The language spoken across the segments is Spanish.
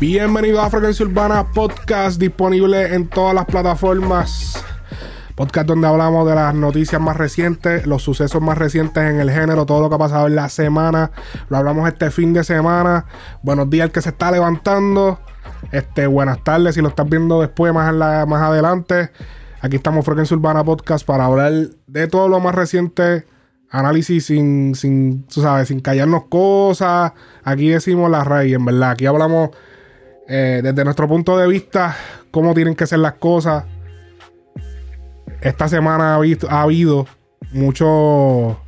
Bienvenido a Frecuencia Urbana Podcast, disponible en todas las plataformas. Podcast donde hablamos de las noticias más recientes, los sucesos más recientes en el género, todo lo que ha pasado en la semana. Lo hablamos este fin de semana. Buenos días al que se está levantando. Este, buenas tardes si lo estás viendo después, más, más adelante. Aquí estamos Frecuencia Urbana Podcast para hablar de todo lo más reciente análisis sin, sin, tú sabes, sin callarnos cosas. Aquí decimos la raíz, en verdad. Aquí hablamos eh, desde nuestro punto de vista cómo tienen que ser las cosas. Esta semana ha, habido mucho...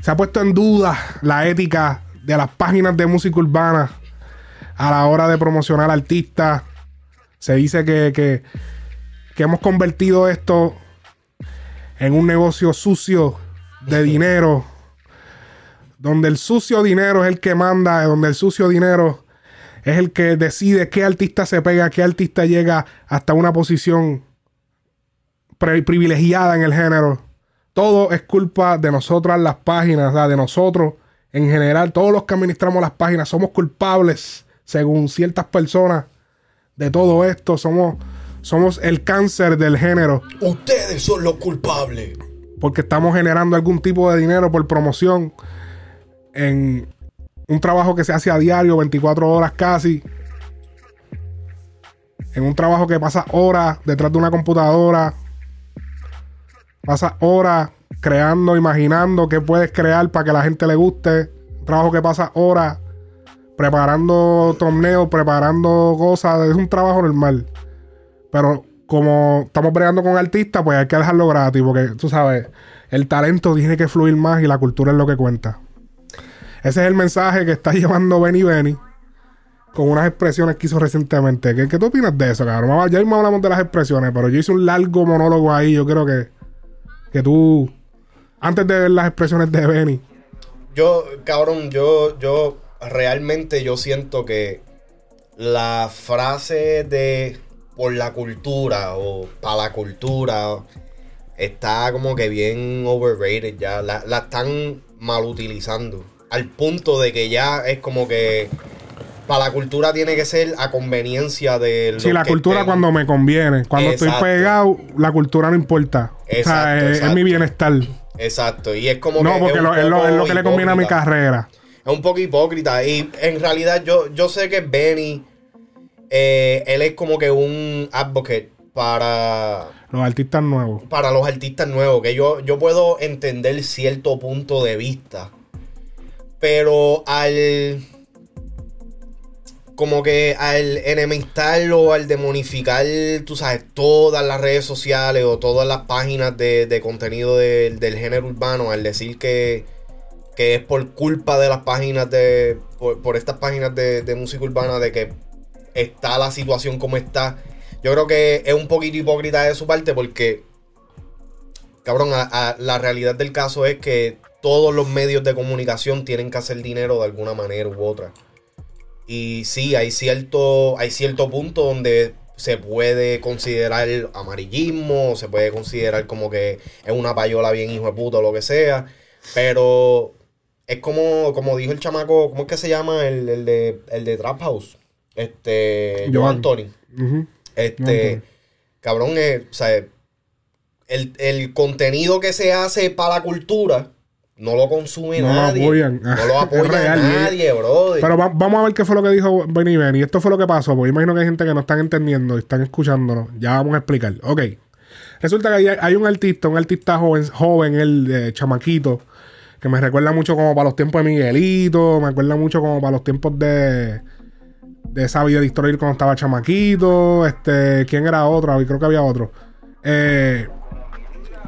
Se ha puesto en duda la ética de las páginas de música urbana a la hora de promocionar artistas. Se dice que, que, que hemos convertido esto en un negocio sucio de dinero, donde el sucio dinero es el que manda, donde el sucio dinero es el que decide qué artista se pega, qué artista llega hasta una posición privilegiada en el género. Todo es culpa de nosotras las páginas, de nosotros en general, todos los que administramos las páginas somos culpables, según ciertas personas, de todo esto. Somos somos el cáncer del género. Ustedes son los culpables. Porque estamos generando algún tipo de dinero por promoción en un trabajo que se hace a diario, 24 horas casi. En un trabajo que pasa horas detrás de una computadora. Pasa horas creando, imaginando qué puedes crear para que la gente le guste. Un trabajo que pasa horas preparando torneos, preparando cosas. Es un trabajo normal. Pero como estamos bregando con artistas, pues hay que dejarlo gratis, porque tú sabes, el talento tiene que fluir más y la cultura es lo que cuenta. Ese es el mensaje que está llevando Benny Benny con unas expresiones que hizo recientemente. ¿Qué, tú opinas de eso, cabrón? Ya mismo hablamos de las expresiones, pero yo hice un largo monólogo ahí. Yo creo que, que tú, antes de ver las expresiones de Benny. Yo, cabrón, yo, yo realmente yo siento que la frase de por la cultura o para la cultura está como que bien overrated ya. La, están mal utilizando. Al punto de que ya es como que para la cultura tiene que ser a conveniencia de Sí, la cultura cuando me conviene. Cuando estoy pegado, la cultura no importa. o sea, es, mi bienestar. Exacto. Y es como no, porque es, lo, es, lo, que le conviene a mi carrera. Es un poco hipócrita. Y en realidad yo, yo sé que Benny eh, él es como que un advocate para los artistas nuevos. Para los artistas nuevos, que yo, yo puedo entender cierto punto de vista. Pero al. Como que al enemistarlo, al demonificar, tú sabes, todas las redes sociales o todas las páginas de, contenido del género urbano, al decir que, que es por culpa de las páginas de. por, estas páginas de, de música urbana, de que está la situación como está. Yo creo que es un poquito hipócrita de su parte porque, cabrón, la realidad del caso es que todos los medios de comunicación tienen que hacer dinero de alguna manera u otra. Y sí, hay cierto, hay cierto punto donde se puede considerar amarillismo, se puede considerar como que es una payola bien hijo de puta o lo que sea. Pero es como, como dijo el chamaco, ¿cómo es que se llama? El, el de, el de Trap House. Este. Joe Anthony. Este. Cabrón, eh, o sea, el, contenido que se hace para la cultura no lo consume nadie. no lo apoya nadie, brother. Pero vamos a ver qué fue lo que dijo Benny Benny. Esto fue lo que pasó, porque imagino que hay gente que no están entendiendo y están escuchándonos. Ya vamos a explicar. Ok. Resulta que hay, un artista, un artista joven, joven el de chamaquito, que me recuerda mucho como para los tiempos de Miguelito, me recuerda mucho como para los tiempos de de esa vida de historia cuando estaba chamaquito. Este, ¿quién era otro? Creo que había otro. Eh,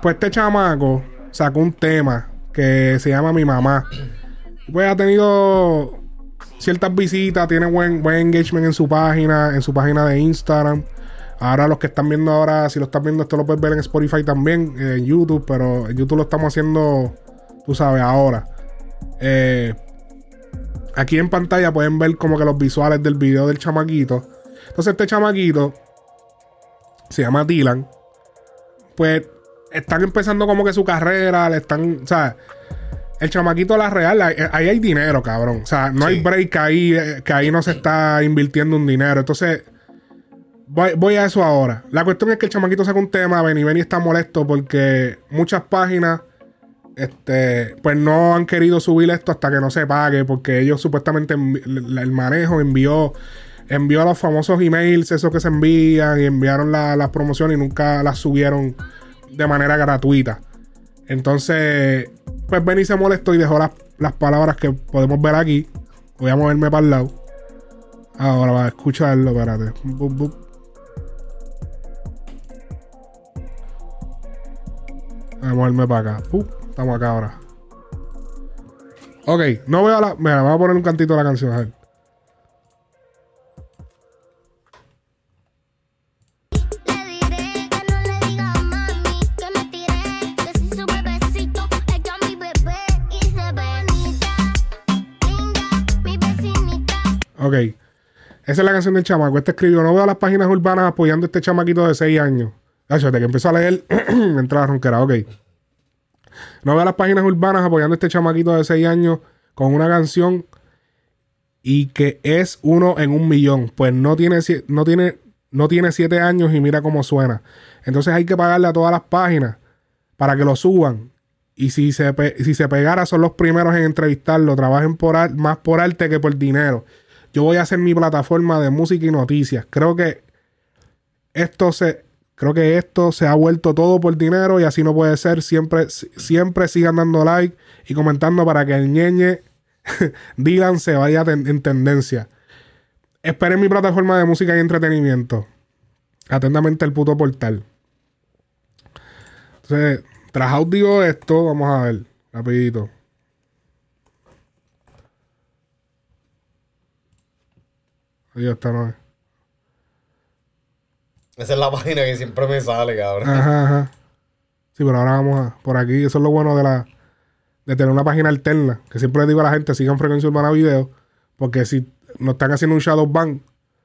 pues este chamaco sacó un tema que se llama Mi Mamá. Pues ha tenido ciertas visitas, tiene buen, buen engagement en su página, en su página de Instagram. Ahora los que están viendo ahora, si lo están viendo, esto lo puedes ver en Spotify también, eh, en YouTube, pero en YouTube lo estamos haciendo, tú sabes, ahora. Eh, aquí en pantalla pueden ver como que los visuales del video del chamaquito. Entonces este chamaquito se llama Dylan. Pues están empezando como que su carrera, le están, o sea, el chamaquito la real, ahí, hay dinero, cabrón. O sea, no hay break ahí, que ahí no se está invirtiendo un dinero. Entonces, voy, voy a eso ahora. La cuestión es que el chamaquito saca un tema, Benny Benny está molesto porque muchas páginas, este, pues no han querido subir esto hasta que no se pague, porque ellos supuestamente el manejo envió envió los famosos emails, esos que se envían, y enviaron la- las promociones y nunca las subieron de manera gratuita. Entonces, pues Benny se molestó y dejó las, las palabras que podemos ver aquí. Voy a moverme para el lado. Ahora va a escucharlo, espérate. Bup. Voy a moverme para acá. Estamos acá ahora. Ok, no veo la. Mira, vamos a poner un cantito de la canción. A ver. Ok. Esa es la canción del chamaco. Este escribió: No veo las páginas urbanas apoyando a este chamaquito de 6 años. Desde que empezó a leer, entraba ronquera. Ok. No veo las páginas urbanas apoyando a este chamaquito de 6 años con una canción y que es uno en un millón. Pues no tiene, no tiene, no tiene 7 años y mira cómo suena. Entonces hay que pagarle a todas las páginas para que lo suban. Y si se, si se pegara, son los primeros en entrevistarlo. Trabajen por más por arte que por dinero. Yo voy a hacer mi plataforma de música y noticias. Creo que esto se. Creo que esto se ha vuelto todo por dinero y así no puede ser. Siempre, si- siempre sigan dando like y comentando para que el ñeñe Dylan se vaya en tendencia. Esperen mi plataforma de música y entretenimiento. Atentamente el puto portal. Entonces, tras audio esto, vamos a ver, rapidito. Ahí está, no es. Esa es la página que siempre me sale, cabrón. Ajá, ajá. Sí, pero ahora vamos a, por aquí. Eso es lo bueno de la de tener una página alterna. Que siempre le digo a la gente, sigan Frecuencia Urbana Video. Porque si nos están haciendo un shadow ban,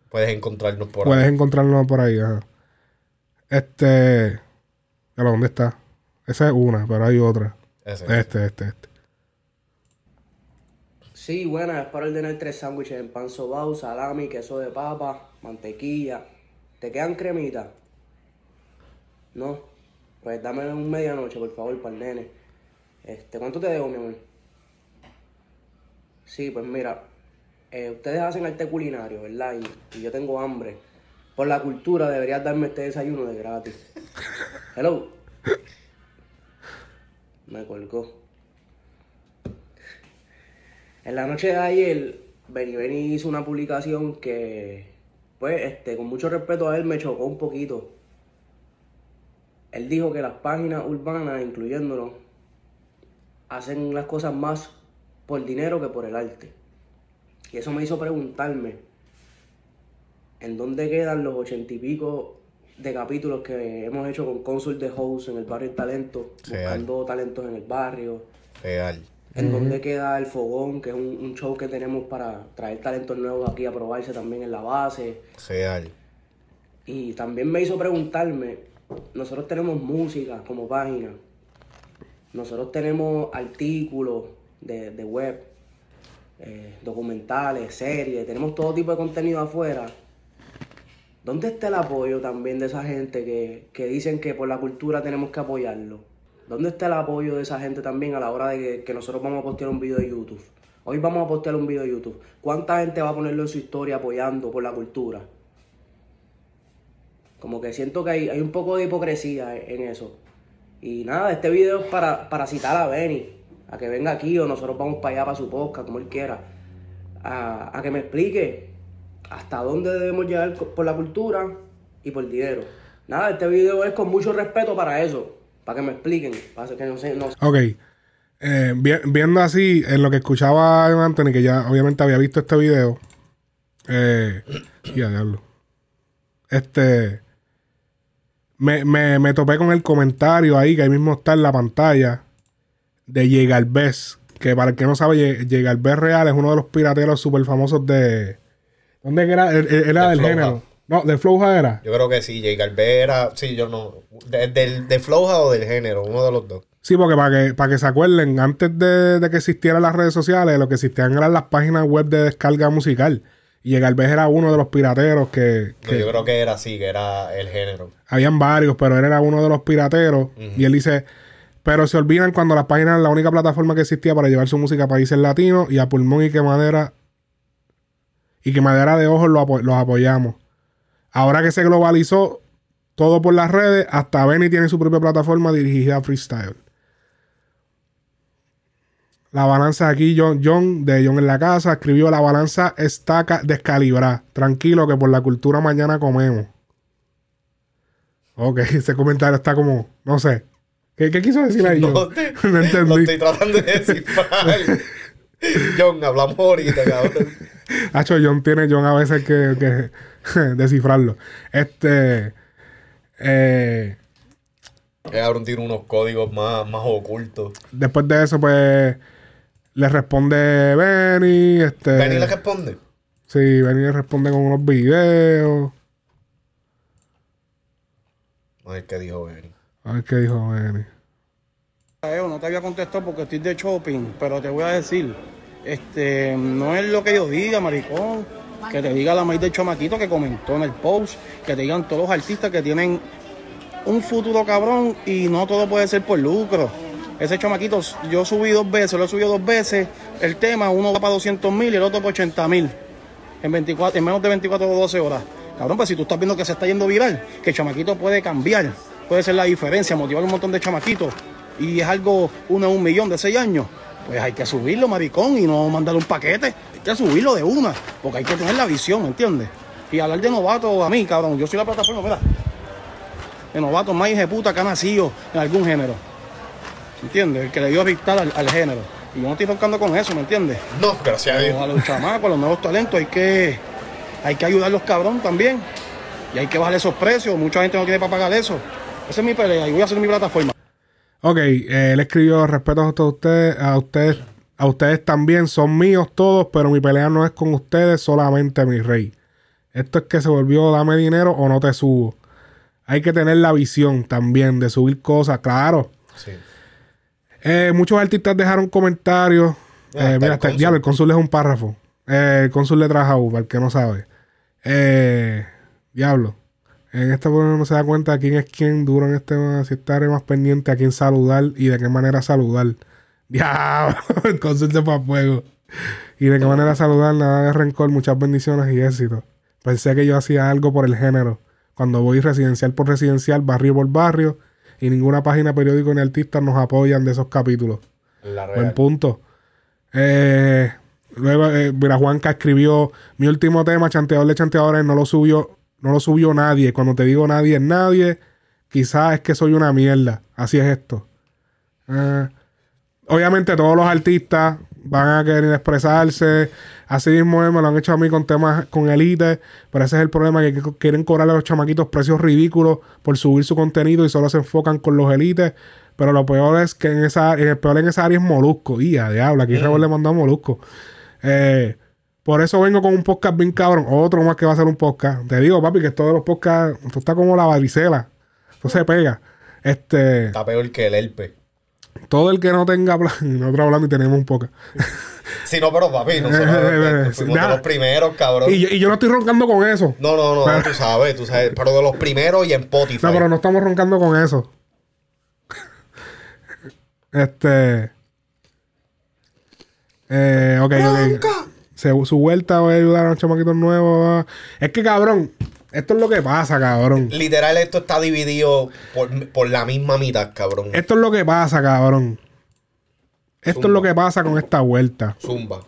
Puedes encontrarnos por puedes ahí. encontrarlo por ahí. Ajá. Este. ¿dónde está? Esa es una, pero hay otra. Ese. Este, este, este. Sí, buenas, es para ordenar tres sándwiches en pan sobao, salami, queso de papa, mantequilla. ¿Te quedan cremitas? No. Pues dame un medianoche, por favor, para el nene. Este, ¿cuánto te debo, mi amor? Sí, pues mira, eh, ustedes hacen arte culinario, ¿verdad? Y, y yo tengo hambre. Por la cultura deberías darme este desayuno de gratis. Hello. Me colgó. En la noche de ayer, Benny Benny hizo una publicación que, pues, este, con mucho respeto a él, me chocó un poquito. Él dijo que las páginas urbanas, incluyéndolo, hacen las cosas más por dinero que por el arte. Y eso me hizo preguntarme, ¿en dónde quedan los ochenta y pico de capítulos que hemos hecho con Consul de House en el barrio talento, Real. buscando talentos en el barrio? Real. En dónde queda el fogón, que es un, un show que tenemos para traer talentos nuevos aquí a probarse también en la base. Real. Y también me hizo preguntarme, nosotros tenemos música como página, nosotros tenemos artículos de, de web, eh, documentales, series, tenemos todo tipo de contenido afuera. ¿Dónde está el apoyo también de esa gente que, que dicen que por la cultura tenemos que apoyarlo? ¿Dónde está el apoyo de esa gente también a la hora de que, nosotros vamos a postear un video de YouTube? Hoy vamos a postear un video de YouTube. ¿Cuánta gente va a ponerlo en su historia apoyando por la cultura? Como que siento que hay, hay un poco de hipocresía en eso. Y nada, este video es para, para citar a Benny, a que venga aquí o nosotros vamos para allá, para su podcast, como él quiera, a, a que me explique hasta dónde debemos llegar por la cultura y por dinero. Nada, este video es con mucho respeto para eso, para que me expliquen, para que no sé, no Ok. Eh, vi- viendo así, en lo que escuchaba Anthony, que ya obviamente había visto este video. Eh, y a diablo. Este. Me, me, me topé con el comentario ahí, que ahí mismo está en la pantalla, de Galvez. Que para el que no sabe, Galvez Real es uno de los pirateros súper famosos de. ¿Dónde era? Era De del Flow género. House. No, de Flowja era. Yo creo que sí, Jay Galvez era. Sí, yo no. de- del, de Flowja o del género, uno de los dos. Sí, porque para que, para que se acuerden, antes de, de que existieran las redes sociales, lo que existían eran las páginas web de descarga musical. Y el Galvez era uno de los pirateros que, No, que- yo creo que era así, que era el género. habían varios, pero él era uno de los pirateros. Y él dice, pero se olvidan cuando las páginas eran la única plataforma que existía para llevar su música a países latinos y a pulmón y que madera y que madera de ojos los apoyamos. Ahora que se globalizó todo por las redes, hasta Benny tiene su propia plataforma dirigida a freestyle. La balanza aquí, John, John de John en la casa, escribió la balanza está ca- descalibrada. Tranquilo que por la cultura mañana comemos. Ok, ese comentario está como, no sé. ¿Qué, qué quiso decir ahí? No, John? te- no Lo estoy tratando de descifrar. John, hablamos ahorita, cabrón. Hacho, John tiene John a veces que, que descifrarlo. Este. Eh, Eh, Cabrón tiene unos códigos más, más ocultos. después de eso, pues. Le responde Benny. Este, Benny le responde. Sí, Benny le responde con unos videos. A ver qué dijo Benny. A ver qué dijo Benny. Eo, no te había contestado porque estoy de shopping, pero te voy a decir, este, no es lo que yo diga, maricón, que te diga la maíz del chamaquito que comentó en el post, que te digan todos los artistas que tienen un futuro cabrón y no todo puede ser por lucro. Ese chamaquito, yo subí dos veces, lo he subido dos veces, el tema, uno va para 200 mil y el otro para 80 mil, en, 24, en menos de 24 o 12 horas. Cabrón, pues si tú estás viendo que se está yendo viral, que el chamaquito puede cambiar, puede ser la diferencia, motivar un montón de chamaquitos, y es algo uno en un millón de seis años, pues hay que subirlo, maricón, y no mandar un paquete, que subirlo de una, porque hay que tener la visión, ¿entiendes? Y hablar de novato a mí, cabrón, yo soy la plataforma, mira, de novato más hija de puta que ha nacido en algún género, ¿entiendes? El que le dio dictar al, al género. Y yo no estoy tocando con eso, ¿me entiendes? No, gracias a Pero Dios. a los chamacos, a los nuevos talentos, hay que, hay que ayudarlos cabrón también. Y hay que bajar esos precios. Mucha gente no tiene para pagar eso. Esa es mi pelea y voy a hacer mi plataforma. Ok, eh, él escribió respeto a todos ustedes, a ustedes, a ustedes también, son míos todos, pero mi pelea no es con ustedes solamente, mi rey. Esto es que se volvió dame dinero o no te subo. Hay que tener la visión también de subir cosas, claro. Sí. Eh, muchos artistas dejaron comentarios. Ah, Eh, mira, el hasta el cónsul. diablo, el cónsul es un párrafo. Eh, el cónsul le trajo, para el que no sabe. Eh, diablo. En programa no se da cuenta de quién es quién duro en este si estaré más pendiente a quién saludar y de qué manera saludar. Diablo, el cónsul se fue a fuego. Y de qué manera saludar, nada de rencor, muchas bendiciones y éxito. Pensé que yo hacía algo por el género. Cuando voy residencial por residencial, barrio por barrio, y ninguna página, periódico ni artista nos apoyan de esos capítulos. La Buen punto. Eh, luego, eh, mira, Juanca escribió mi último tema, Chanteador de Chanteadores, no lo subió, no lo subió nadie. Cuando te digo nadie es nadie, quizás es que soy una mierda. Así es esto. Eh, obviamente todos los artistas van a querer expresarse. Así mismo eh, me lo han hecho a mí con temas con Elite. Pero ese es el problema, que qu- quieren cobrarle a los chamaquitos precios ridículos por subir su contenido y solo se enfocan con los Elites. Pero lo peor es que en esa en el peor en esa área es Molusco. Y a diablo, aquí Rebel le mandó a Molusco. Eh, por eso vengo con un podcast bien cabrón. Otro más que va a ser un podcast. Te digo, papi, que todos los podcasts, esto está como la varicela. Esto se pega. Este Está peor que el herpes. Todo el que no tenga plan, nosotros hablando y tenemos un podcast. Sí, no, pero papi, nosotros eh, fuimos de los primeros, cabrón. Y yo, y yo no estoy roncando con eso. No, no, no, tú sabes, tú sabes. Pero de los primeros y en Spotify. No, pero no estamos roncando con eso. este. Eh, ok, ok. Se- su vuelta va a ayudar a los chamaquitos nuevos. Es que, cabrón, esto es lo que pasa, cabrón. Literal, esto está dividido por, por la misma mitad, cabrón. Esto es lo que pasa, cabrón. Esto es lo que pasa con esta vuelta. Zumba.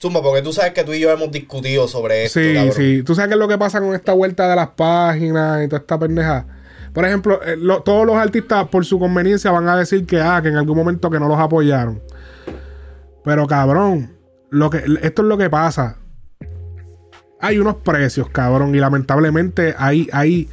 Zumba, porque tú sabes que tú y yo hemos discutido sobre esto, Sí, cabrón. sí. ¿Tú sabes qué es lo que pasa con esta vuelta de las páginas y toda esta pendeja? Por ejemplo, eh, lo- todos los artistas por su conveniencia van a decir que, ah, que en algún momento que no los apoyaron. Pero cabrón, lo que, esto es lo que pasa. Hay unos precios, cabrón, y lamentablemente hay, hay,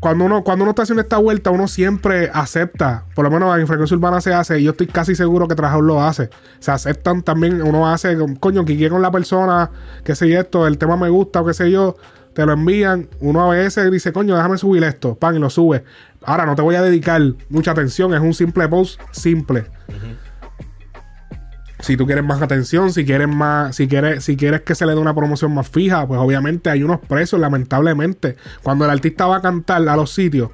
cuando uno, cuando uno está haciendo esta vuelta, uno siempre acepta, por lo menos en frecuencia urbana se hace, y yo estoy casi seguro que Trabajador lo hace. Se aceptan también, uno hace, coño, que con la persona, qué sé yo, esto, el tema me gusta o qué sé yo, te lo envían, uno a veces dice, coño, déjame subir esto, pan, y lo sube. Ahora no te voy a dedicar mucha atención, es un simple post simple. Si tú quieres más atención, si quieres más, si quieres, si quieres que se le dé una promoción más fija, pues obviamente hay unos precios, lamentablemente. Cuando el artista va a cantar a los sitios,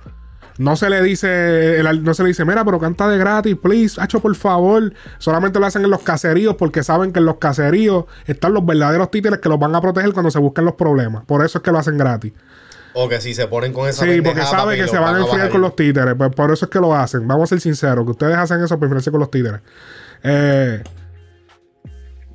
no se le dice, no se le dice, mira, pero canta de gratis, please, hacho, por favor. Solamente lo hacen en los caseríos porque saben que en los caseríos están los verdaderos títeres que los van a proteger cuando se buscan los problemas. Por eso es que lo hacen gratis. O que si se ponen con esa Sí, porque pendejada, saben que se van a enfriar con los títeres. Pues por eso es que lo hacen. Vamos a ser sinceros, que ustedes hacen eso para enfriarse con los títeres. Eh,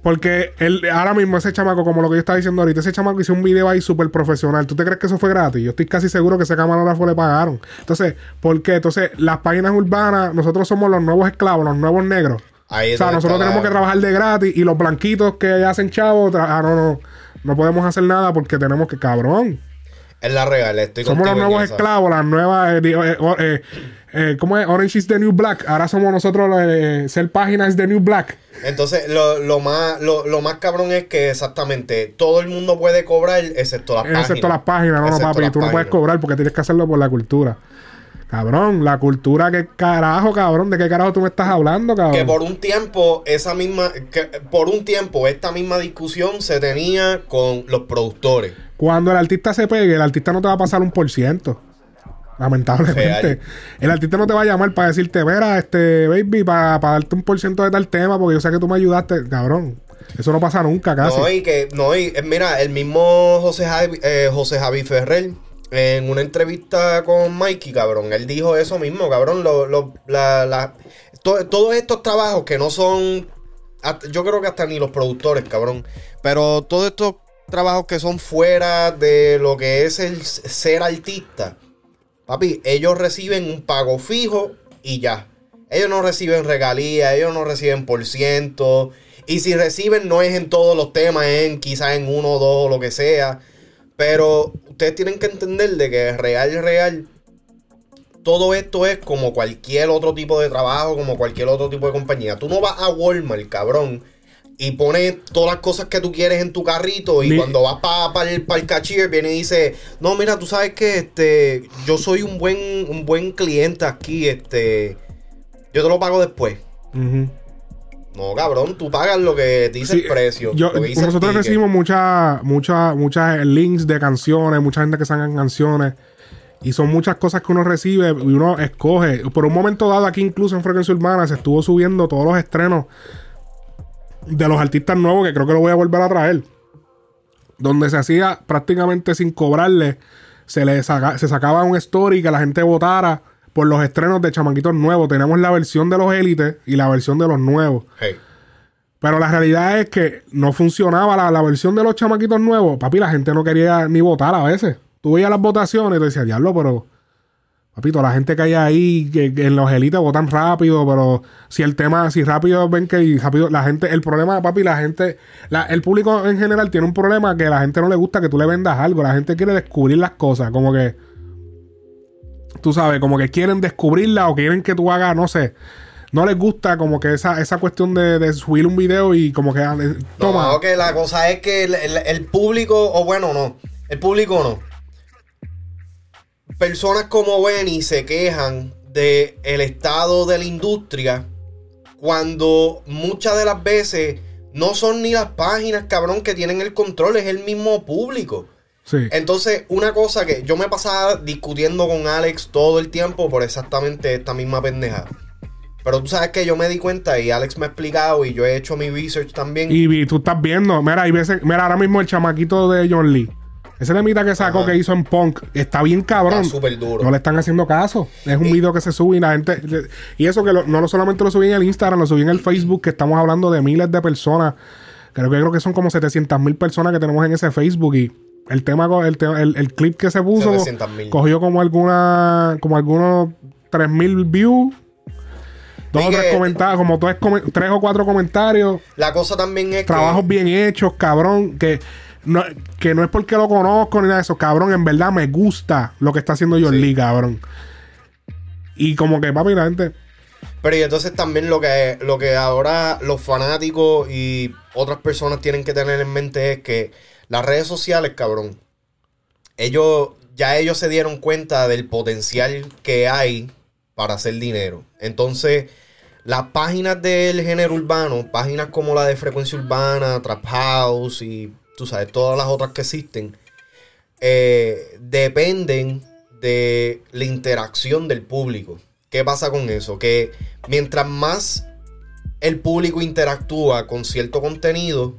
porque él, ahora mismo ese chamaco, como lo que yo estaba diciendo ahorita, ese chamaco hizo un video ahí súper profesional. ¿Tú te crees que eso fue gratis? Yo estoy casi seguro que ese camarógrafo le pagaron. Entonces, ¿por qué? Entonces, las páginas urbanas, nosotros somos los nuevos esclavos, los nuevos negros. Ahí o sea, nosotros tenemos la- que trabajar de gratis y los blanquitos que hacen chavos, ah, no, no, no podemos hacer nada porque tenemos que, cabrón. Es la real, estoy Somos los nuevos esclavos, las nuevas. eh, eh, eh, eh, ¿Cómo es? Orange is the new black. Ahora somos nosotros, eh, ser página is the new black. Entonces, lo, lo más, lo, lo más cabrón es que exactamente todo el mundo puede cobrar, excepto las páginas. Excepto las páginas, no, no, papi. Tú no puedes páginas. cobrar porque tienes que hacerlo por la cultura. Cabrón, la cultura, ¿qué carajo, cabrón? ¿De qué carajo tú me estás hablando, cabrón? Que por un tiempo, esa misma, que por un tiempo, esta misma discusión se tenía con los productores. Cuando el artista se pegue, el artista no te va a pasar un por ciento. Lamentablemente. Real. El artista no te va a llamar para decirte, mira, este, baby, para, para darte un por ciento de tal tema, porque yo sé que tú me ayudaste. Cabrón, eso no pasa nunca casi. No, y que, no, y eh, mira, el mismo José Javi, eh, José Javi Ferrer, en una entrevista con Mikey, cabrón, él dijo eso mismo, cabrón. Lo, lo- la, la- to- todos estos trabajos que no son. Yo creo que hasta ni los productores, cabrón. Pero todos estos trabajos que son fuera de lo que es el ser artista. Papi, ellos reciben un pago fijo y ya. Ellos no reciben regalías, ellos no reciben por ciento. Y si reciben, no es en todos los temas, en quizás en uno o dos o lo que sea. Pero ustedes tienen que entender de que real, real, todo esto es como cualquier otro tipo de trabajo, como cualquier otro tipo de compañía. Tú no vas a Walmart, cabrón, y pones todas las cosas que tú quieres en tu carrito y cuando vas para el, pa el cashier viene y dice, no, mira, tú sabes que este, yo soy un buen, un buen cliente aquí, este, yo te lo pago después. Ujú. No, cabrón, tú pagas lo que dice Sí, el precio. yo- lo que dice el nosotros recibimos muchas muchas muchas links de canciones, mucha gente que sacan canciones. Y son muchas cosas que uno recibe y uno escoge. Por un momento dado, aquí incluso en Frecuencia Urbana, se estuvo subiendo todos los estrenos de los artistas nuevos, que creo que lo voy a volver a traer. Donde se hacía prácticamente sin cobrarle, se le saca- se sacaba un story que la gente votara por los estrenos de chamaquitos nuevos. Tenemos la versión de los élites y la versión de los nuevos. Hey. Pero la realidad es que no funcionaba la, la versión de los chamaquitos nuevos. Papi, la gente no quería ni votar a veces. Tú veías las votaciones y te decías, diablo, pero. Papito, la gente que hay ahí, que, que en los élites votan rápido, pero si el tema, si rápido ven que rápido, la gente, el problema, papi, la gente, la- el público en general tiene un problema que la gente no le gusta que tú le vendas algo. La gente quiere descubrir las cosas, como que. Tú sabes, como que quieren descubrirla o quieren que tú hagas, no sé. No les gusta como que esa, esa cuestión de, subir un video y como que ah, toma. No, que la cosa es que el, público, o bueno, no, el público no. Personas como Benny se quejan de el estado de la industria cuando muchas de las veces no son ni las páginas, cabrón, que tienen el control, es el mismo público. Sí. Entonces, una cosa que yo me pasaba discutiendo con Alex todo el tiempo por exactamente esta misma pendeja. Pero tú sabes que yo me di cuenta y Alex me ha explicado y yo he hecho mi research también. Y, tú estás viendo, mira, hay veces, mira, ahora mismo el chamaquito de John Lee. Ese temita que sacó Ajá. que hizo en Punk está bien cabrón. Está súper duro. No le están haciendo caso. Es un Y- video que se sube y la gente. Y eso que lo- no lo solamente lo subí en el Instagram, lo subí en el Facebook, que estamos hablando de miles de personas. Creo que creo que son como 700 mil personas que tenemos en ese Facebook. Y el tema, el, el, el clip que se puso 700,000. cogió como alguna, como algunos 3 mil views. Dos Y o tres comentarios, como tres, tres o cuatro comentarios La cosa también es trabajos que. bien hechos, cabrón, que no, que no es porque lo conozco ni nada de eso, cabrón, en verdad me gusta lo que está haciendo John Sí. Lee, cabrón. Y como que, papi, la gente, Pero y entonces también lo que, lo que ahora los fanáticos y otras personas tienen que tener en mente es que las redes sociales, cabrón, ellos ya ellos se dieron cuenta del potencial que hay para hacer dinero. Entonces, las páginas del género urbano, páginas como la de Frecuencia Urbana, Trap House y tú sabes, todas las otras que existen, eh, dependen de la interacción del público. ¿Qué pasa con eso? Que mientras más el público interactúa con cierto contenido,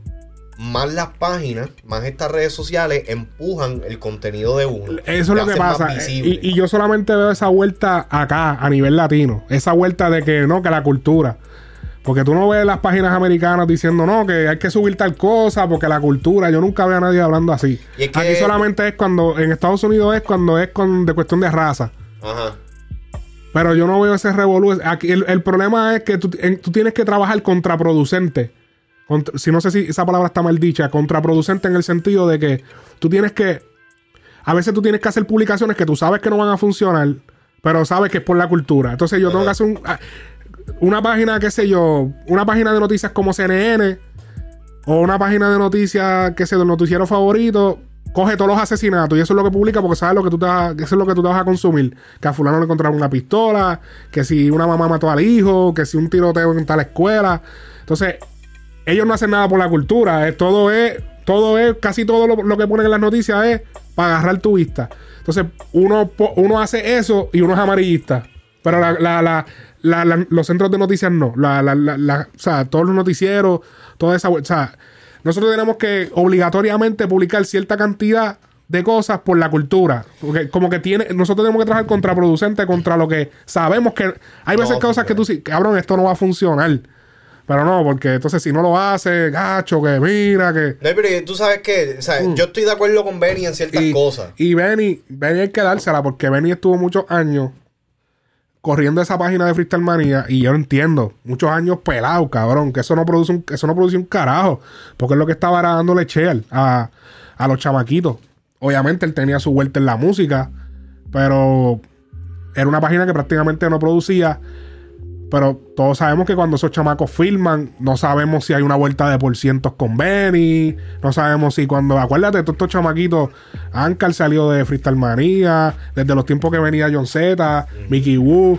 más las páginas, más estas redes sociales empujan el contenido de uno. Eso es lo que pasa. visible. Y, y yo solamente veo esa vuelta acá, a nivel latino. Esa vuelta de que no, que la cultura. Porque tú no ves las páginas americanas diciendo, no, que hay que subir tal cosa, porque la cultura. Yo nunca veo a nadie hablando así. Y es que- Aquí solamente es cuando, en Estados Unidos es cuando es con, de cuestión de raza. Ajá. Pero yo no veo ese revolú. Aquí el, el problema es que tú, en- tú tienes que trabajar contraproducente. Contra- si no sé si esa palabra está mal dicha, contraproducente en el sentido de que tú tienes que. A veces tú tienes que hacer publicaciones que tú sabes que no van a funcionar, pero sabes que es por la cultura. Entonces yo tengo que hacer un- ah, una página, qué sé yo, una página de noticias como CNN o una página de noticias, qué sé, del noticiero favorito. Coge todos los asesinatos y eso es lo que publica porque sabes lo que tú te vas, eso es lo que tú te vas a consumir. Que a fulano le encontraron una pistola, que si una mamá mató al hijo, que si un tiroteo en tal escuela. Entonces, ellos no hacen nada por la cultura. es- todo es, todo es, casi todo lo, lo que ponen en las noticias es para agarrar tu vista. Entonces, uno, uno hace eso y uno es amarillista. Pero la- la- la- la- la- los centros de noticias no. La, la- la- la- o sea, todos los noticieros, toda esa. O sea, nosotros tenemos que obligatoriamente publicar cierta cantidad de cosas por la cultura. Porque como que tiene, nosotros tenemos que trabajar contraproducente contra lo que sabemos que. Hay veces cosas que tú sí, cabrón, esto no va a funcionar. Pero no, porque entonces si no lo hace, gacho, que mira, que. No, pero tú sabes que, o sea, yo estoy de acuerdo con Benny en ciertas Mm. Y, cosas. y Benny, Benny hay que dársela porque Benny estuvo muchos años corriendo esa página de Freestyle Manía y yo entiendo, muchos años pelado, cabrón, que eso no produce un, eso no produce un carajo, porque es lo que estaba dándole cheer a, a los chamaquitos. Obviamente él tenía su vuelta en la música, pero era una página que prácticamente no producía. Pero todos sabemos que cuando esos chamacos filman, no sabemos si hay una vuelta de por cientos con Benny. No sabemos si cuando. Acuérdate, todos estos chamaquitos. Ankar salió de Freestyle Manía. Desde los tiempos que venía John Z, Mickey Wu.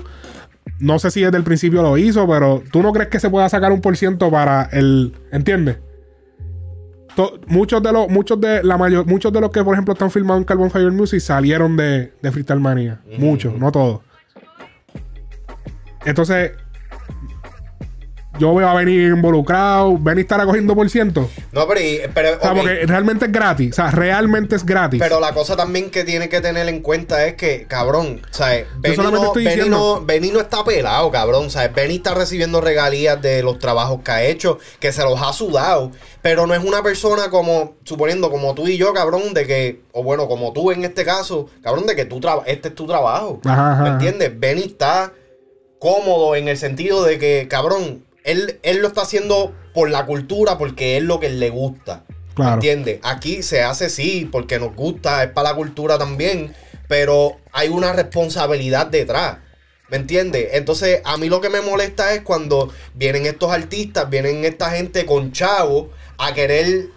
No sé si desde el principio lo hizo, pero ¿tú no crees que se pueda sacar un por ciento para el. ¿Entiendes? To- muchos de los, muchos de la mayor, muchos de los que por ejemplo están filmados en Carbon Fiber Music salieron de, de Freestyle Manía. Muchos, no todos. Entonces, yo veo a Benny involucrado. Benny estará cogiendo por ciento. No, pero, y- pero, O sea, porque realmente es gratis. O sea, realmente es gratis. pero la cosa también que tiene que tener en cuenta es que, cabrón, ¿sabes? Benny no, Benny, no, Benny no está pelado, cabrón, ¿sabes? Benny está recibiendo regalías de los trabajos que ha hecho, que se los ha sudado, pero no es una persona como, suponiendo, como tú y yo, cabrón, de que, o bueno, como tú en este caso, cabrón, de que tú este es tu trabajo. Ajá, ajá, ¿Me entiendes? Benny está cómodo en el sentido de que, cabrón, él, él lo está haciendo por la cultura, porque es lo que le gusta. Claro. ¿Entiendes? Aquí se hace sí, porque nos gusta, es para la cultura también, pero hay una responsabilidad detrás. ¿Me entiendes? Entonces, a mí lo que me molesta es cuando vienen estos artistas, vienen esta gente con chavo a querer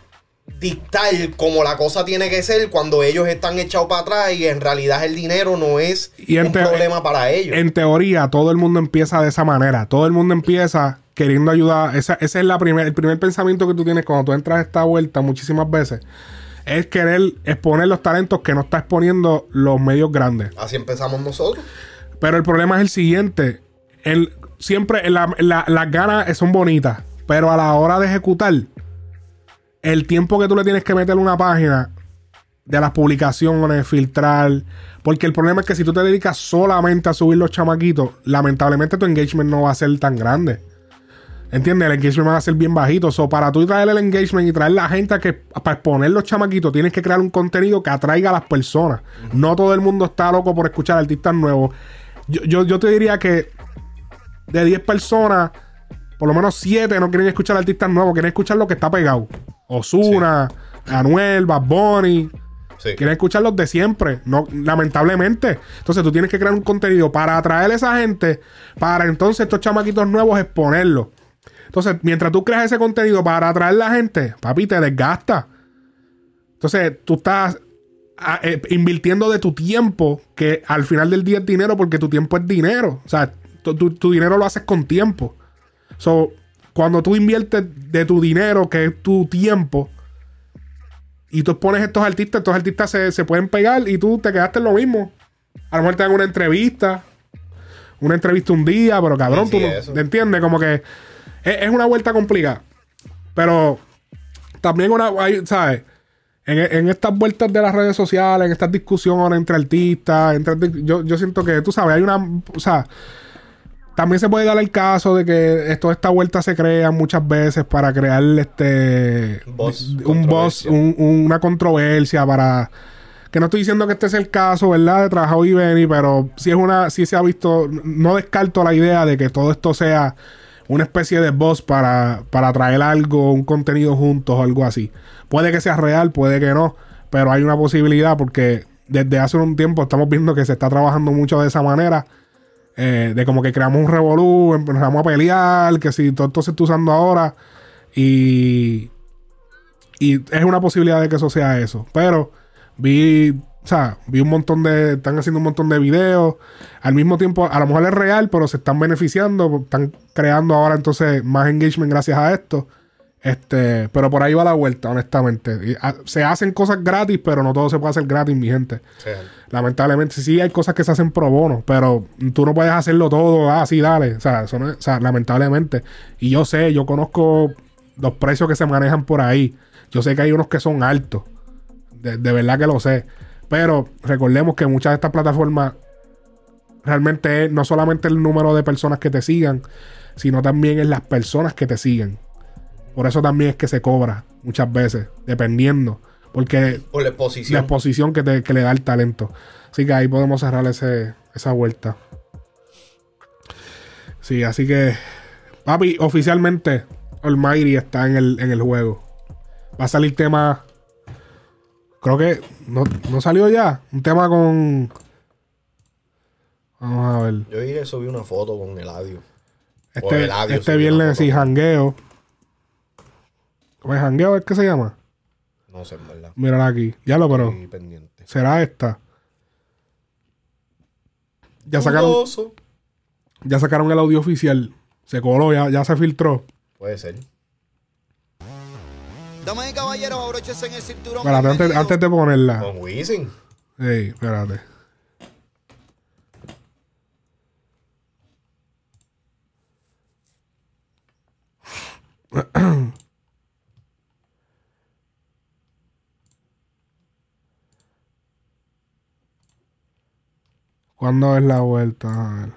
dictar como la cosa tiene que ser cuando ellos están echados para atrás y en realidad el dinero no es Y un problema para ellos. En teoría, todo el mundo empieza de esa manera. Todo el mundo empieza queriendo ayudar. Esa- ese es la primer, el primer pensamiento que tú tienes cuando tú entras a esta vuelta muchísimas veces. Es querer exponer los talentos que no está exponiendo los medios grandes. Así empezamos nosotros. Pero el problema es el siguiente. El, siempre la- la- las ganas son bonitas. Pero a la hora de ejecutar, el tiempo que tú le tienes que meter una página de las publicaciones, filtrar. Porque el problema es que si tú te dedicas solamente a subir los chamaquitos, lamentablemente tu engagement no va a ser tan grande. ¿Entiendes? El engagement va a ser bien bajito. O para tú traer el engagement y traer la gente que para exponer los chamaquitos, tienes que crear un contenido que atraiga a las personas. No todo el mundo está loco por escuchar artistas nuevos. Yo, yo, yo te diría que de 10 personas, por lo menos 7 no quieren escuchar artistas nuevos, quieren escuchar lo que está pegado. Osuna, Anuel, Bad Bunny. Sí. Quieren escuchar los de siempre, no, lamentablemente. Entonces tú tienes que crear un contenido para atraer a esa gente, para entonces estos chamaquitos nuevos exponerlos. Entonces, mientras tú creas ese contenido para atraer a la gente, papi, te desgasta. Entonces, tú estás a- eh, invirtiendo de tu tiempo, que al final del día es dinero porque tu tiempo es dinero. O sea, tu, tu- tu dinero lo haces con tiempo. So, cuando tú inviertes de tu dinero, que es tu tiempo, y tú pones estos artistas, estos artistas se, se pueden pegar y tú te quedaste en lo mismo. A lo mejor te dan una entrevista, una entrevista un día, pero cabrón, Sí, tú no. ¿te entiendes? Como que es, es una vuelta complicada. Pero también una, hay, ¿sabes? En, en estas vueltas de las redes sociales, en estas discusiones entre artistas, entre, yo, yo siento que, tú sabes, hay una, o sea, también se puede dar el caso de que toda esta vuelta se crea muchas veces para crear este un boss, controversia. una controversia para que no estoy diciendo que este es el caso, ¿verdad? De Trabajado y Benny, pero sí es una, sí se ha visto, no descarto la idea de que todo esto sea una especie de boss para, para traer algo, un contenido juntos o algo así. Puede que sea real, puede que no, pero hay una posibilidad porque desde hace un tiempo estamos viendo que se está trabajando mucho de esa manera. Eh, de como que creamos un revolú, empezamos a pelear, que si todo esto se está usando ahora. Y, y es una posibilidad de que eso sea eso. Pero vi, o sea, vi un montón de, están haciendo un montón de videos. Al mismo tiempo, a lo mejor es real, pero se están beneficiando, están creando ahora entonces más engagement gracias a esto. Este, pero por ahí va la vuelta, honestamente. Y, ah, se hacen cosas gratis, pero no todo se puede hacer gratis, mi gente. Lamentablemente, sí hay cosas que se hacen pro bono, pero tú no puedes hacerlo todo así, dale. O sea, eso no es- o sea, lamentablemente. Y yo sé, yo conozco los precios que se manejan por ahí. Yo sé que hay unos que son altos. De, de verdad que lo sé. Pero recordemos que muchas de estas plataformas realmente es no solamente el número de personas que te sigan, sino también es las personas que te siguen. Por eso también es que se cobra muchas veces, dependiendo. Porque por la la exposición. exposición que, te- que le da el talento. Así que ahí podemos cerrar ese, esa vuelta. Sí, así que, papi, oficialmente Almighty está en el, en el juego. Va a salir tema. Creo que no, no salió ya. Un tema con. Vamos a ver. Yo que subí una foto con Eladio. O Este, este viernes sí, jangueo. ¿Cómo es jangueo? ¿Es que se llama? No sé, en verdad. Mírala aquí. Ya lo, pero. Estoy pendiente. ¿Será esta? Ya sacaron, Dudoso. ya sacaron el audio oficial. Se coló, ya, ya se filtró. Puede ser. Damas y caballeros, abróchese en el cinturón. Espérate, antes, antes de ponerla. Con Wisin. Ey, espérate. ¿Cuándo es la vuelta? A ver.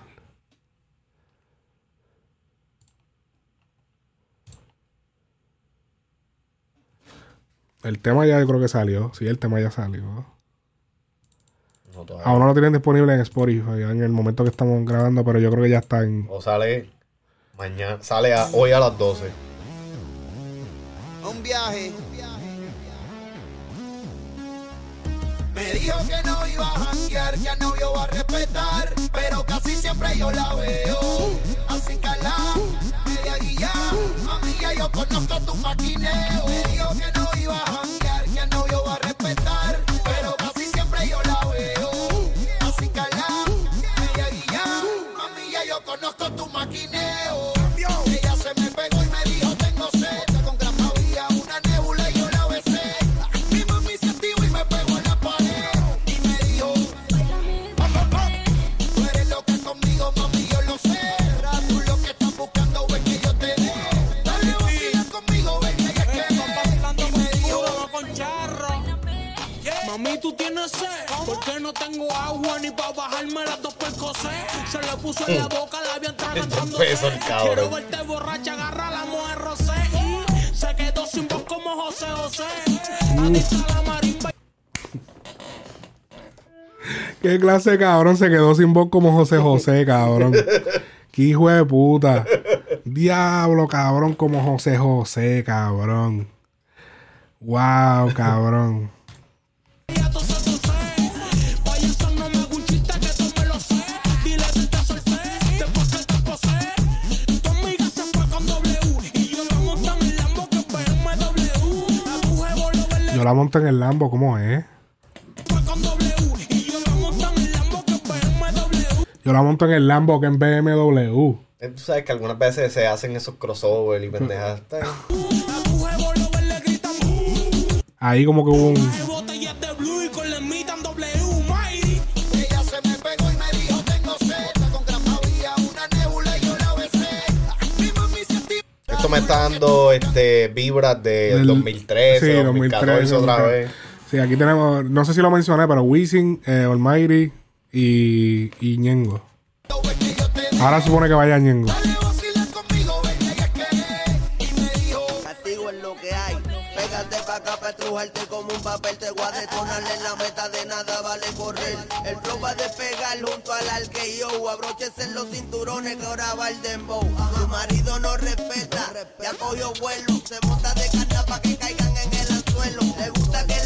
El tema ya yo creo que salió. Sí, el tema ya salió. No. Aún no lo tienen disponible en Spotify en el momento que estamos grabando, pero yo creo que ya está en. O sale mañana. Sale a- hoy a las 12. Un viaje. Me dijo que no iba a janguear, que al novio va a respetar, pero casi siempre yo la veo. Así cala, media guía, a mí ya yo conozco tu maquineo. Me dijo que no iba a janguear, porque no tengo agua ni para bajarme las dos percocé. Se le puso en la boca, la había entrando. Empezó el cabrón. Quiero verte borracha, agarra la mujer rosé. Y se quedó sin voz como José José. Adicta a la marimba. ¿Qué clase de cabrón se quedó sin voz como José José, cabrón? Qué hijo de puta. Diablo, cabrón, como José José, cabrón. Wow, cabrón. yo la monto en el Lambo, ¿cómo es? Yo la monto en el Lambo que en BMW. Eh, tú sabes que algunas veces se hacen esos crossover y pendejadas. Ahí como que hubo un... Esto me está dando este, vibras de Del- 2013, sí, 2014 2013, otra 2013. vez. Sí, aquí tenemos... No sé si lo mencioné, pero Wisin, eh, Almighty y, y Ñengo. Ahora supone que vaya Ñengo. Estrujarte como un papel. Te voy a detonar en la meta de nada vale correr. El flow va a despegar junto al arqueo. Abróchese los cinturones que ahora va el dembow. Su marido no respeta, ya cogió vuelo. Se monta de carta pa' que caigan en el anzuelo. Le gusta que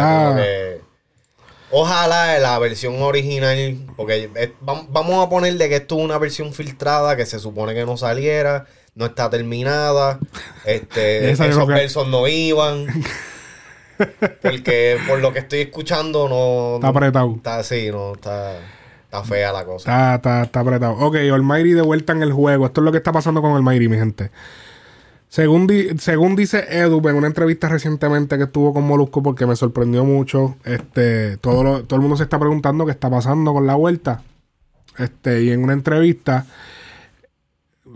Está- Está como que- Ojalá la versión original, porque es- vamos a ponerle que esto es una versión filtrada que se supone que no saliera, no está terminada, este, esos versos no iban, porque por lo que estoy escuchando no... Está apretado. Está así, no, está, está fea la cosa. Está, está, está apretado. Ok, Almighty de vuelta en el juego. Esto es lo que está pasando con Almighty, mi gente. Según, di- según dice Edu en una entrevista recientemente que estuvo con Molusco, porque me sorprendió mucho, este, todo, lo- todo el mundo se está preguntando qué está pasando con la vuelta. Este, y en una entrevista,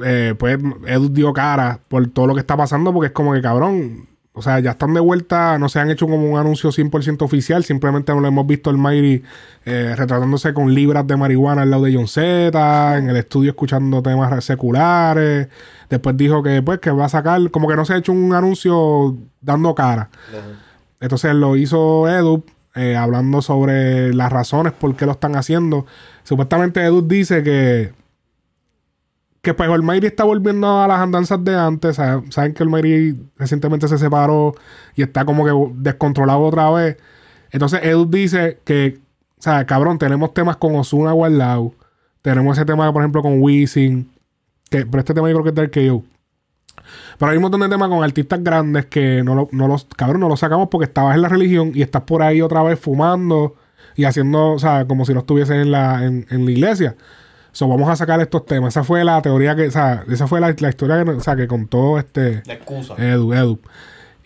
eh, pues Edu dio cara por todo lo que está pasando, porque es como que cabrón. O sea, ya están de vuelta, no se han hecho como un anuncio 100% oficial, simplemente no lo hemos visto el Mayri eh, retratándose con libras de marihuana al lado de John Z, en el estudio escuchando temas seculares. Después dijo que pues que va a sacar, como que no se ha hecho un anuncio dando cara. Entonces lo hizo Edu eh, hablando sobre las razones por qué lo están haciendo. Supuestamente Edu dice que que pues Olmairi está volviendo a las andanzas de antes. sa- Saben que Olmairi recientemente se separó y está como que descontrolado otra vez. Entonces Edu dice que, o sea, cabrón, tenemos temas con Osuna guardado. Tenemos ese tema, por ejemplo, con Wisin. Que, pero este tema yo creo que es del KO. Pero hay un montón de temas con artistas grandes que no, lo- no los, cabrón, no los sacamos porque estabas en la religión y estás por ahí otra vez fumando y haciendo, o sea, como si no estuviesen en la, en, en la iglesia. So, vamos a sacar estos temas. Esa fue la teoría que, o sea, esa fue la, la historia que, o sea, que contó este La excusa. Edu, Edu.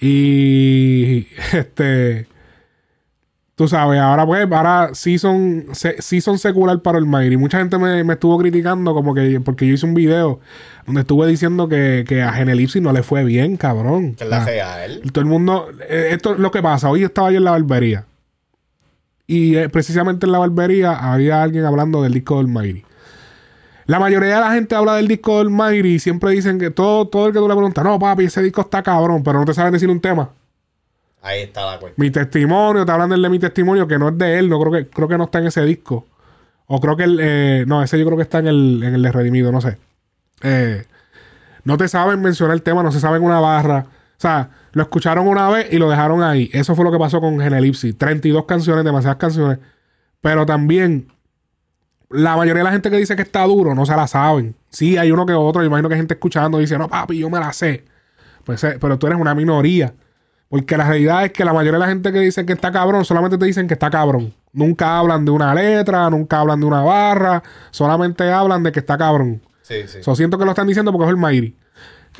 Y este, tú sabes, ahora pues, ahora sí son, se- sí son secular para el Mayri. Mucha gente me, me estuvo criticando como que, porque yo hice un video donde estuve diciendo que, que a Genelipsis no le fue bien, cabrón. Que la Ah. real. Todo el mundo, eh, esto es lo que pasa. Hoy estaba yo en la barbería. Y eh, precisamente en la barbería había alguien hablando del disco del Mayri. La mayoría de la gente habla del disco del Mayri y siempre dicen que todo, todo el que tú le preguntas, no, papi, ese disco está cabrón, pero no te saben decir un tema. Ahí está la cuestión. Mi testimonio, te hablan del de mi testimonio, que no es de él, no creo que, creo que no está en ese disco. O creo que el, eh, no, ese yo creo que está en el, en el de Redimido, no sé. Eh, no te saben mencionar el tema, no se saben una barra. O sea, lo escucharon una vez y lo dejaron ahí. Eso fue lo que pasó con Genelipsis. 32 canciones, demasiadas canciones. Pero también, la mayoría de la gente que dice que está duro no se la saben. Sí, hay uno que otro. Yo imagino que hay gente escuchando y dice, no, papi, yo me la sé. Pues, eh, pero tú eres una minoría. Porque la realidad es que la mayoría de la gente que dice que está cabrón, solamente te dicen que está cabrón. Nunca hablan de una letra, nunca hablan de una barra, solamente hablan de que está cabrón. Sí, sí. So, siento que lo están diciendo porque es el Mayri.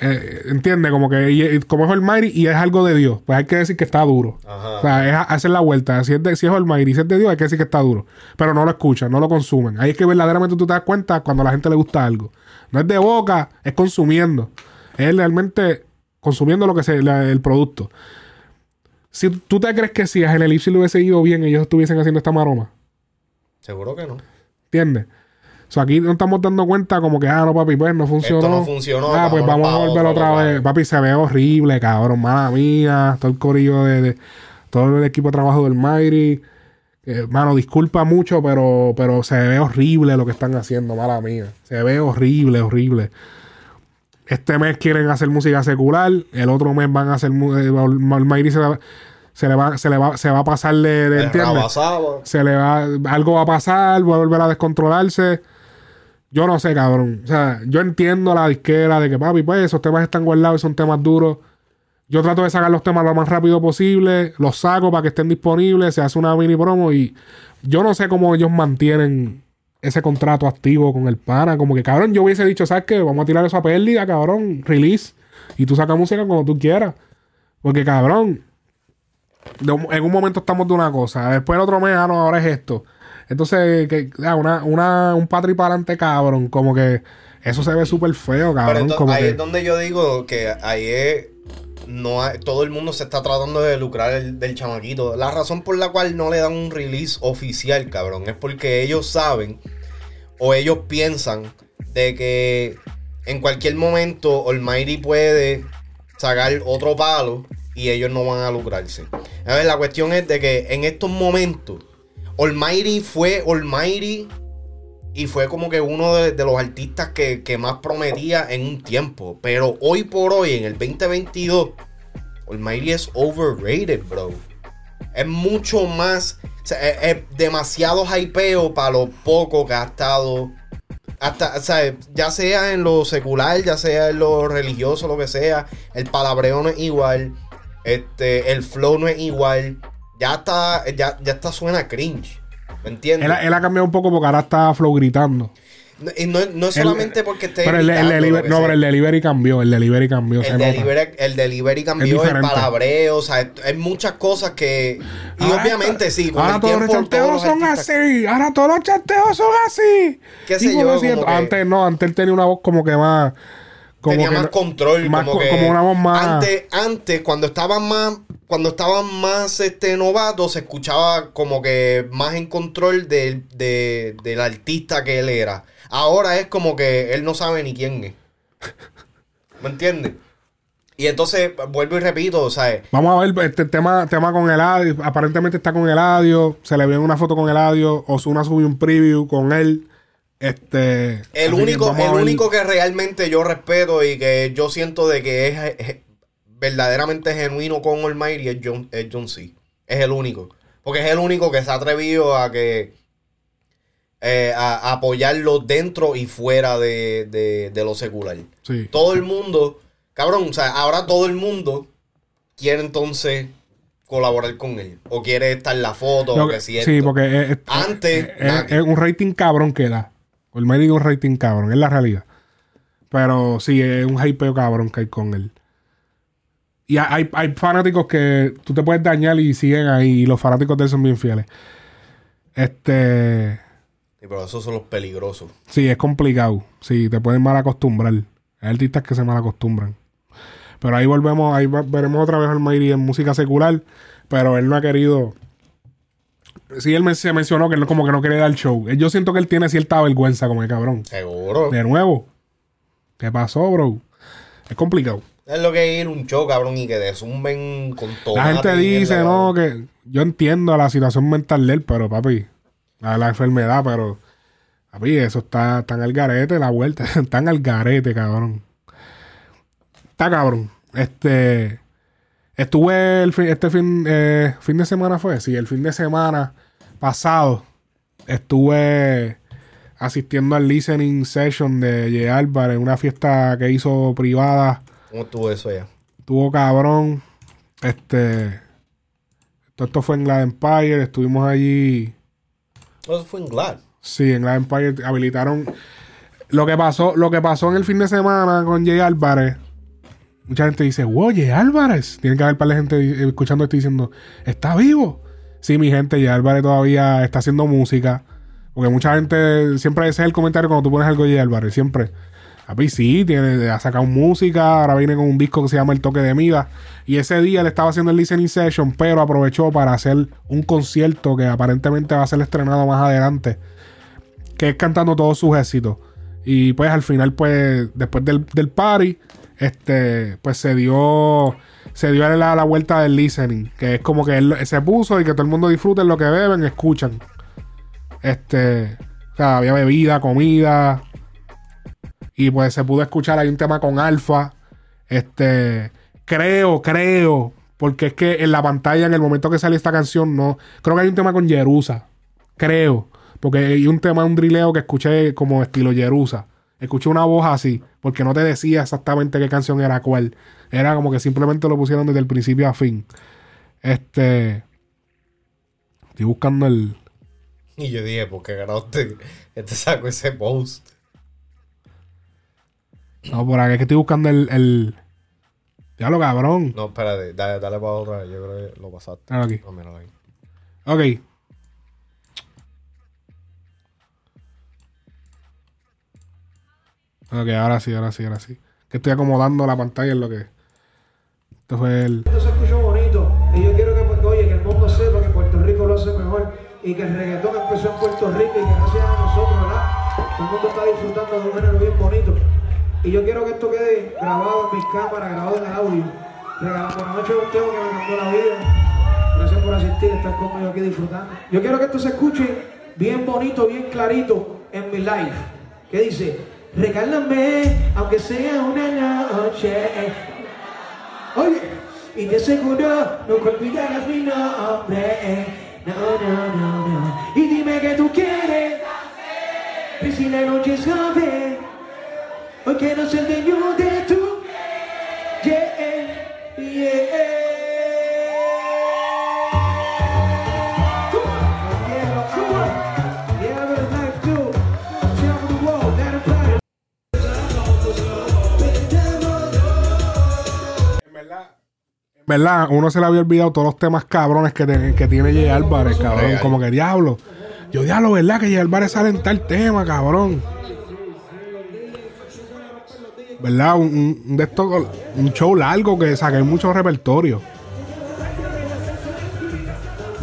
Eh, entiende, como que y- y como es el Mayri y es algo de Dios, pues hay que decir que está duro. Ajá. O sea, es hacer la vuelta. Si es, de, si es el Mayri, si es de Dios, hay que decir que está duro. Pero no lo escuchan, no lo consumen. Ahí es que verdaderamente tú te das cuenta cuando a la gente le gusta algo. No es de boca, es consumiendo. Es realmente consumiendo lo que se, la- el producto. Si tú te crees que si a Genelipsis le hubiese ido bien, ellos estuviesen haciendo esta maroma. Seguro que no. ¿Entiendes? O sea, aquí nos estamos dando cuenta como que, ah, no, papi, pues no funcionó. Esto no funcionó, Ah, pues vamos a volver otra vez. Papi, se ve horrible, cabrón. Mala mía. Todo el corillo de... de- todo el equipo de trabajo del Mayri. Eh, mano, disculpa mucho, pero, pero se ve horrible lo que están haciendo. Mala mía. Se ve horrible, horrible. Este mes quieren hacer música secular. El otro mes van a hacer... eh, el Mayri se se le va, se le va, se va a pasar de, de. Se le va, algo va a pasar, va a volver a descontrolarse. Yo no sé, cabrón. O sea, yo entiendo la disquera de que, papi, pues esos temas están guardados y son temas duros. Yo trato de sacar los temas lo más rápido posible, los saco para que estén disponibles, se hace una mini promo y yo no sé cómo ellos mantienen ese contrato activo con el pana. Como que, cabrón, yo hubiese dicho, ¿sabes qué? Vamos a tirar eso a pérdida, cabrón, release. Y tú sacas música cuando tú quieras. Porque, cabrón, en un momento estamos de una cosa, después el otro mes, ah, no, ahora es esto. Entonces, que, ah, una, una, un patri para adelante, cabrón, como que eso se ve súper feo, Pero cabrón. entonces, como ahí que- es donde yo digo que ahí es. No hay- todo el mundo se está tratando de lucrar el- del chamaquito. La razón por la cual no le dan un release oficial, cabrón, es porque ellos saben o ellos piensan de que en cualquier momento Almighty puede sacar otro palo y ellos no van a lucrarse. A ver, la cuestión es de que en estos momentos Almighty fue Almighty y fue como que uno de, los artistas que, más prometía en un tiempo. Pero hoy por hoy, en el 2022, Almighty es overrated, bro. Es mucho más. es, demasiado hypeo para lo poco que ha estado. Hasta, ya sea en lo secular, ya sea en lo religioso, lo que sea, el palabreo no es igual, este, el flow no es igual, ya está, ya, ya está suena cringe, ¿me entiendes? él, él ha cambiado un poco porque ahora está flow gritando. No, no, no es El- solamente porque esté. Pero el, el delivery, no, pero el delivery cambió, el delivery cambió. se el, nota. delivery, el delivery cambió, el palabreo, o sea, hay muchas cosas que. Y Ahora obviamente, esto- sí, con ahora el todos tiempo. los chanteos todos los son artistas- así. Ahora todos los chanteos son así. Qué sé yo, como que- Antes no, antes él tenía una voz como que más. Como tenía que más control, más como, como una voz más. Antes, antes, cuando estaban más, cuando estaban más este novatos, se escuchaba como que más en control del, de- del artista que él era. Ahora es como que él no sabe ni quién es. ¿Me entiendes? Y entonces, vuelvo y repito, o sea, Vamos a ver este tema, tema con Eladio. Aparentemente está con Eladio. Se le ve una foto con Eladio. Osuna subió un preview con él. Este. El que único, el único que realmente yo respeto y que yo siento de que es, verdaderamente genuino con Almighty es John, es John C. Es el único. Porque es el único que se ha atrevido a que eh, a, a apoyarlo dentro y fuera de, de- de lo secular. Sí. Todo el mundo, cabrón, o sea, ahora todo el mundo quiere entonces colaborar con él. O quiere estar en la foto, o que- sí, porque es, es- Antes, es- un rating cabrón que da. El es un rating cabrón, es la realidad. Pero sí, es un hypeo cabrón que hay con él. Y hay, hay fanáticos que tú te puedes dañar y siguen ahí. Y los fanáticos de él son bien fieles. Este. Sí, pero esos son los peligrosos. Sí, es complicado. Sí, te pueden mal acostumbrar. Hay artistas que se mal acostumbran. Pero ahí volvemos, ahí veremos otra vez al Mayri en música secular. Pero él no ha querido. Sí, él me, se mencionó que él como que no quiere dar show. Yo siento que él tiene cierta vergüenza, como de cabrón. Seguro. De nuevo. ¿Qué pasó, bro? Es complicado. Es lo que es ir un show, cabrón, y que te zumben con todo. La gente dice, no, que yo entiendo la situación mental de él, pero papi, la, la enfermedad, pero papi, eso está tan al garete, la vuelta, tan al garete, cabrón. Está cabrón. Este, estuve el fin- este fin, eh, fin de semana fue, sí, el fin de semana pasado estuve asistiendo al listening session de J. Álvarez, una fiesta que hizo privada ¿Cómo estuvo eso ya? Estuvo cabrón. Este. Todo esto fue en la Empire. Estuvimos allí. No, eso fue en Glad. Sí, en la Empire habilitaron. Lo que pasó, lo que pasó en el fin de semana con Jay Álvarez. Mucha gente dice, wow, Jay Álvarez. Tiene que haber par de gente escuchando esto diciendo, ¿está vivo? Sí, mi gente, Jay Álvarez todavía está haciendo música. Porque mucha gente, siempre ese es el comentario cuando tú pones algo de Jay Álvarez, siempre. Papi, sí, tiene, ha sacado música, ahora viene con un disco que se llama El Toque de Mida. Y ese día le estaba haciendo el listening session, pero aprovechó para hacer un concierto que aparentemente va a ser estrenado más adelante. Que es cantando todos sus éxitos. Y pues al final, pues, después del, del party, este, pues se dio. Se dio la, la vuelta del listening. Que es como que él se puso y que todo el mundo disfrute lo que beben, escuchan. Este. O sea, había bebida, comida. Y pues se pudo escuchar. Hay un tema con Alfa. Este. Creo, creo. Porque es que en la pantalla, en el momento que sale esta canción, no. Creo que hay un tema con Jerusa. Creo. Porque hay un tema, un drileo que escuché como estilo Jerusa. Escuché una voz así. Porque no te decía exactamente qué canción era cuál. Era como que simplemente lo pusieron desde el principio a fin. Este. Estoy buscando el. Y yo dije, ¿por qué carajo este, este ese post? No, por acá es que estoy buscando el. el... Diablo, cabrón. No, espérate, dale, dale para otra vez. Yo creo que lo pasaste. Míralo aquí. No, míralo ahí. Ok. Ok, ahora sí, ahora sí, ahora sí. Que estoy acomodando la pantalla en lo que. Esto fue el. Esto se escuchó bonito y yo quiero que, pues, oye, que el mundo sepa que Puerto Rico lo hace mejor y que el reggaetón empezó en Puerto Rico y que gracias a nosotros, ¿verdad? El mundo está disfrutando de un género bien bonito. Y yo quiero que esto quede grabado en mis cámaras, grabado en el audio. Regalado por la noche un tema que me cambió la vida. Gracias por asistir, estar conmigo aquí disfrutando. Yo quiero que esto se escuche bien bonito, bien clarito en mi live. Que dice, regálame, aunque sea una noche. Oye, y de seguro nunca olvidarás mi nombre. No, no, no, no. Y dime que tú quieres. Y si la noche hoy quiero ser dueño de tu. Yeah, yeah. Verdad, uno se le había olvidado todos los temas cabrones que, te- que tiene J. Álvarez, cabrón. Como que diablo. Yo diablo, ¿verdad? Que J. Álvarez sale en tal tema, cabrón. ¿Verdad? Un, un- de estos, un show largo que saqué mucho repertorio.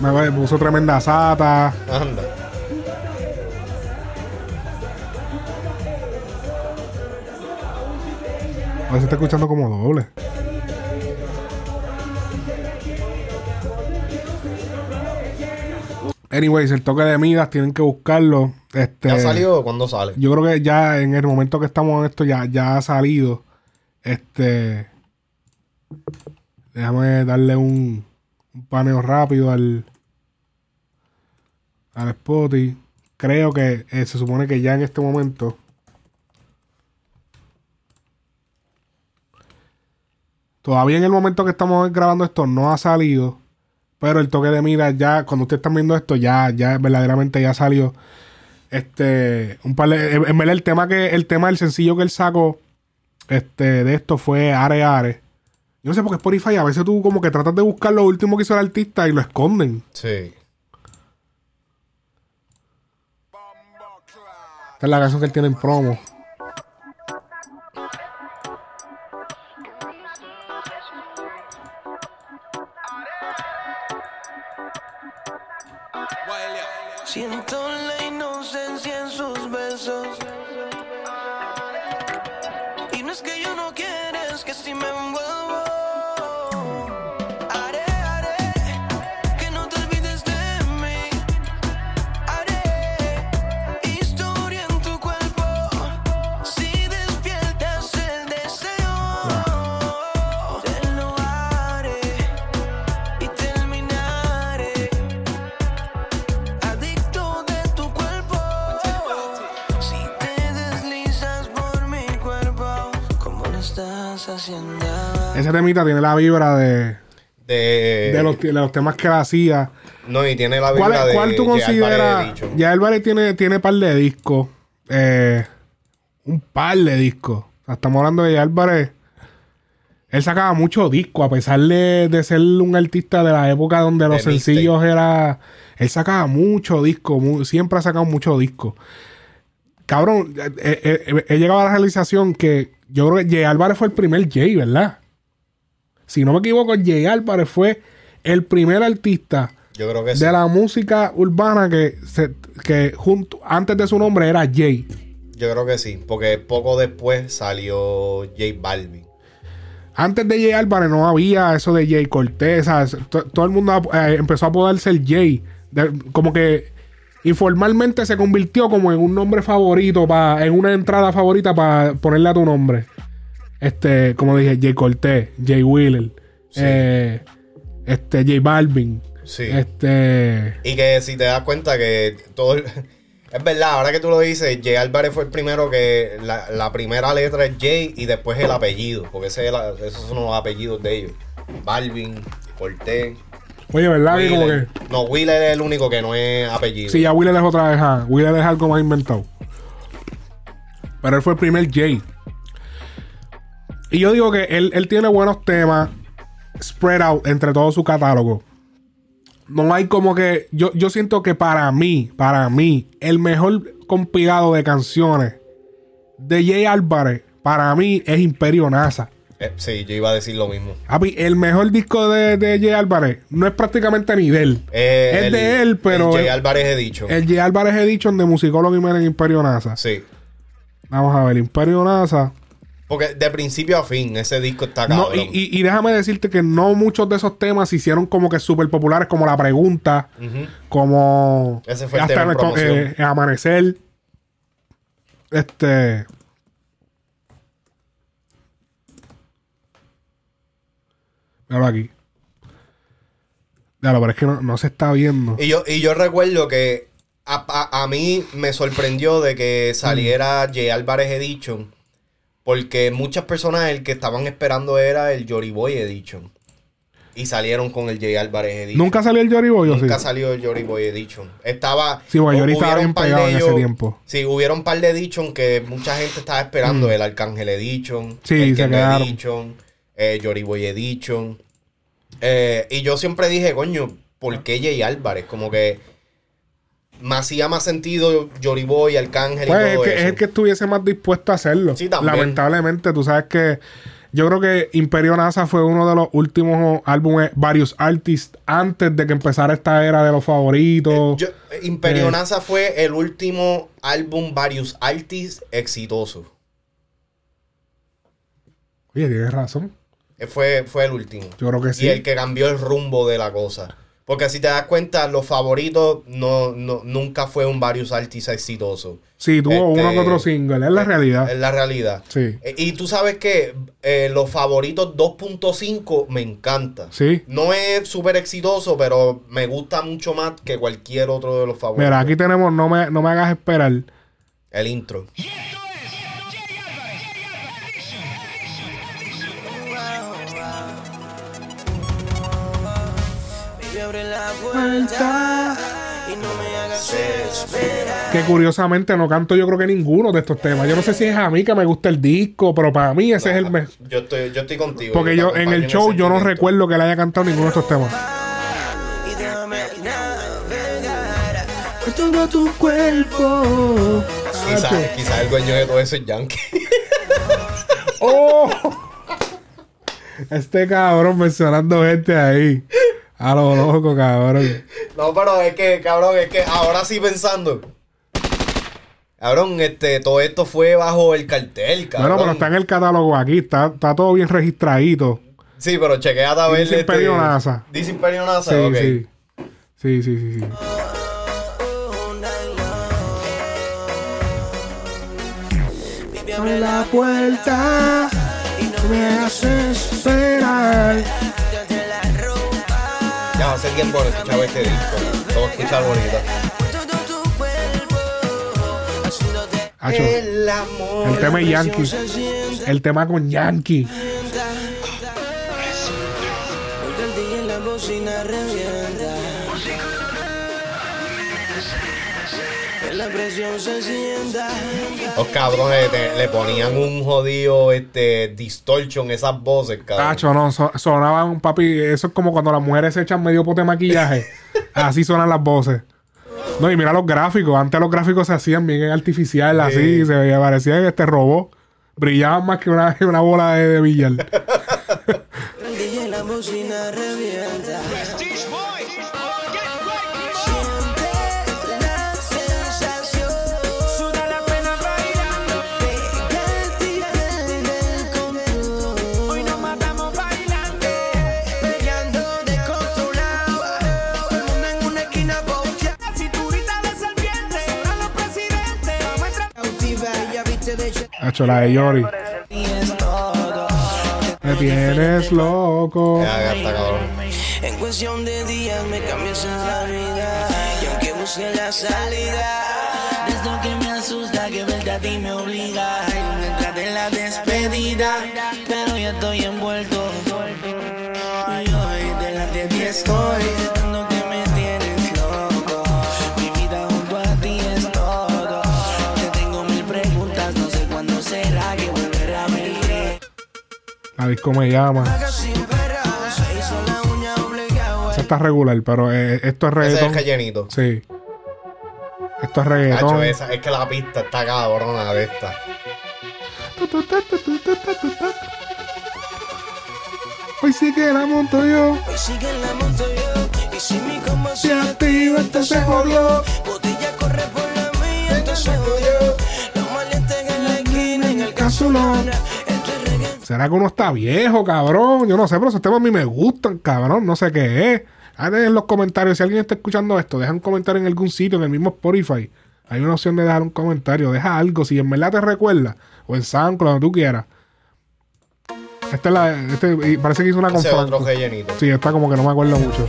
Me puso tremenda sata. Anda. A ver si está escuchando como doble. Anyways, el toque de Midas tienen que buscarlo. Este, ¿Ya salió? ¿Cuándo sale? Yo creo que ya en el momento que estamos en esto ya, ya ha salido. Este. Déjame darle un, un paneo rápido al. Al Spotify. Creo que eh, se supone que ya en este momento. Todavía en el momento que estamos grabando esto no ha salido. Pero el toque de mira ya, cuando ustedes están viendo esto, ya, ya verdaderamente ya salió. Este, un par de, en verdad el tema que, el tema del sencillo que él sacó, este, de esto fue Are Are. Yo no sé por qué Spotify a veces tú como que tratas de buscar lo último que hizo el artista y lo esconden. Sí. Esta es la canción que él tiene en promo. Ese temita tiene la vibra de, De, de, los, de los temas que hacía. No, y tiene la ¿Cuál, vibra de cuál tú consideras? Ya Álvarez tiene, tiene par de discos. Eh, un par de discos. O sea, estamos hablando de Álvarez. Él sacaba mucho disco, a pesar de, de ser un artista de la época donde los De mixtape. sencillos era. Él sacaba mucho disco, mu- siempre ha sacado mucho disco. Cabrón, eh, eh, he llegado a la realización que yo creo que Jay Álvarez fue el primer Jay, ¿verdad? Si no me equivoco, Jay Álvarez fue el primer artista Yo creo que sí. de la música urbana que, se- que junto, antes de su nombre era Jay. Yo creo que sí. Porque poco después salió J Balvin. Antes de Jay Álvarez no había eso de Jay Cortés. todo el mundo eh, empezó a poderse el Jay. De- como que informalmente se convirtió como en un nombre favorito, pa- en una entrada favorita para ponerle a tu nombre. Este, como dije, Jay Cortés, Jay Wheeler, eh, este, J Balvin. Sí. Este. Y que si te das cuenta que todo Es verdad, ahora que tú lo dices, Jay Álvarez fue el primero que la, la primera letra es Jay y después el apellido, porque ese es la- esos son los apellidos de ellos. Balvin, Cortés. Oye, ¿verdad? Que como que. Wheeler. No, Wheeler es el único que no es apellido. Sí, ya Wheeler es otra vez. ah, Wheeler es algo más inventado. Pero él fue el primer Jay. Y yo digo que él, él tiene buenos temas spread out entre todo su catálogo. No hay como que. Yo, yo siento que para mí, para mí, el mejor compilado de canciones de Jay Álvarez, para mí, es Imperio NASA. Eh, sí, yo iba a decir lo mismo. Papi, el mejor disco de, de Jay Álvarez no es prácticamente ni de él. Eh, es el- de él, pero. el Jay Álvarez he dicho. el Jay Álvarez Edition de Musicólogo y Meren Imperio NASA. Sí. Vamos a ver, Imperio NASA. Porque de principio a fin, ese disco está No, cabrón. y, y- y déjame decirte que no muchos de esos temas se hicieron como que súper populares, como La Pregunta, como Ese fue el tema en el- eh, Amanecer. Este. Míralo aquí. Claro, pero es que no, no se está viendo. Y yo, y yo recuerdo que a, a- a mí me sorprendió de que saliera Mm. Jay Álvarez Edition. Porque muchas personas el que estaban esperando era el Jory Boy Edition. Y salieron con el Jay Álvarez Edition. ¿Nunca salió el Jory Boy o sí? Nunca salió el Jory Boy Edition. Estaba. Sí, bueno, Jory estaba bien pegado en ese tiempo. Sí, hubieron un par de Edition que mucha gente estaba esperando. Mm. El Arcángel Edition. Sí, el se quedaron. Edition. Eh, Jory Boy Edition. Eh, y yo siempre dije, coño, ¿por qué Jay Álvarez? Como que. Me hacía más sentido Jory Boy, Arcángel Pues y es, todo que, eso. es el que estuviese más dispuesto a hacerlo. Sí, también. Lamentablemente, tú sabes que yo creo que Imperio NASA fue uno de los últimos álbumes, varios artists, antes de que empezara esta era de los favoritos. Yo- Imperio Eh. NASA fue el último álbum varios artists exitoso. Oye, tienes razón. Eh, Fue, fue el último. Yo creo que sí. Y el que cambió el rumbo de la cosa. Porque si te das cuenta, los favoritos no, no- nunca fue un varios artistas exitoso. Sí, tuvo Este, uno que otro single, es la eh, realidad. Es la realidad. Sí. Eh, Y tú sabes que eh, los favoritos 2.5 me encanta. Sí. No es súper exitoso, pero me gusta mucho más que cualquier otro de los favoritos. Mira, aquí tenemos, no me, no me hagas esperar. El intro. Abre la puerta y no me hagas esperar. Que curiosamente no canto yo creo que ninguno de estos temas. Yo no sé si es a mí que me gusta el disco, pero para mí ese es el mejor. Yo estoy, yo estoy contigo. Porque yo en el show yo no recuerdo que le haya cantado ninguno de estos temas. Y déjame navegar. Todo tu cuerpo. Quizás quizás el dueño de todo eso es Yankee. ¡Oh! Este cabrón mencionando gente ahí. A lo loco, cabrón. no, pero es que, cabrón, es que ahora sí pensando. Cabrón, este, todo esto fue bajo el cartel, cabrón. Bueno, pero está en el catálogo aquí, está, está todo bien registradito. Sí, pero chequea a ver. dice Imperio NASA. Dice Imperio NASA, Sí, ok. sí. Sí, sí, sí, sí. La puerta y no me hagas esperar. A ser bien bueno escuchar este disco. Vamos a escuchar bonito. Todo Hacho, El amor. el tema es Yankee. El tema con Yankee. Presión se sienta. Los cabrones te- le ponían un jodido este, distortion esas voces, cabrón. Hacho, no, so- sonaban, papi. Eso es como cuando las mujeres se echan medio pote de maquillaje. Así suenan las voces. No, y mira los gráficos. Antes los gráficos se hacían bien artificial, así. Se veía, parecía este robot. Brillaban más que una, una bola de, de billar. La bocina revienta. Hecho. La de Yori. Me tienes loco. Ya, ya está, cabrón. En cuestión de días me cambias la vida. Y aunque busque la salida, esto que me asusta, que verte a ti me obliga. Detrás de la despedida, pero ya estoy envuelto. Y hoy delante de ti estoy, La disco me llama. Se. Esa está regular, pero eh, esto es Ese es reggaetón. el rellenito. Sí. Esto es reggaetón. Cacho, esa, es que la pista está cabrona de esta. Hoy sí que la monto yo. Hoy sigue en la moto yo, y si mi combo Se se activa, entonces jodió. Botella corre por la mía, entonces jodió. Los maleantes en la esquina, en el es reggae. ¿Será que uno está viejo, cabrón? Yo no sé, pero esos temas a mí me gustan, cabrón. No sé qué es. Hagan en los comentarios. Si alguien está escuchando esto, deja un comentario en algún sitio, en el mismo Spotify. Hay una opción de dejar un comentario. Deja algo. Si en verdad te recuerda. O en SoundCloud, donde tú quieras. Esta es la. Este, parece que hizo una con Ese es otro Franco. rellenito. Sí, esta como que no me acuerdo mucho.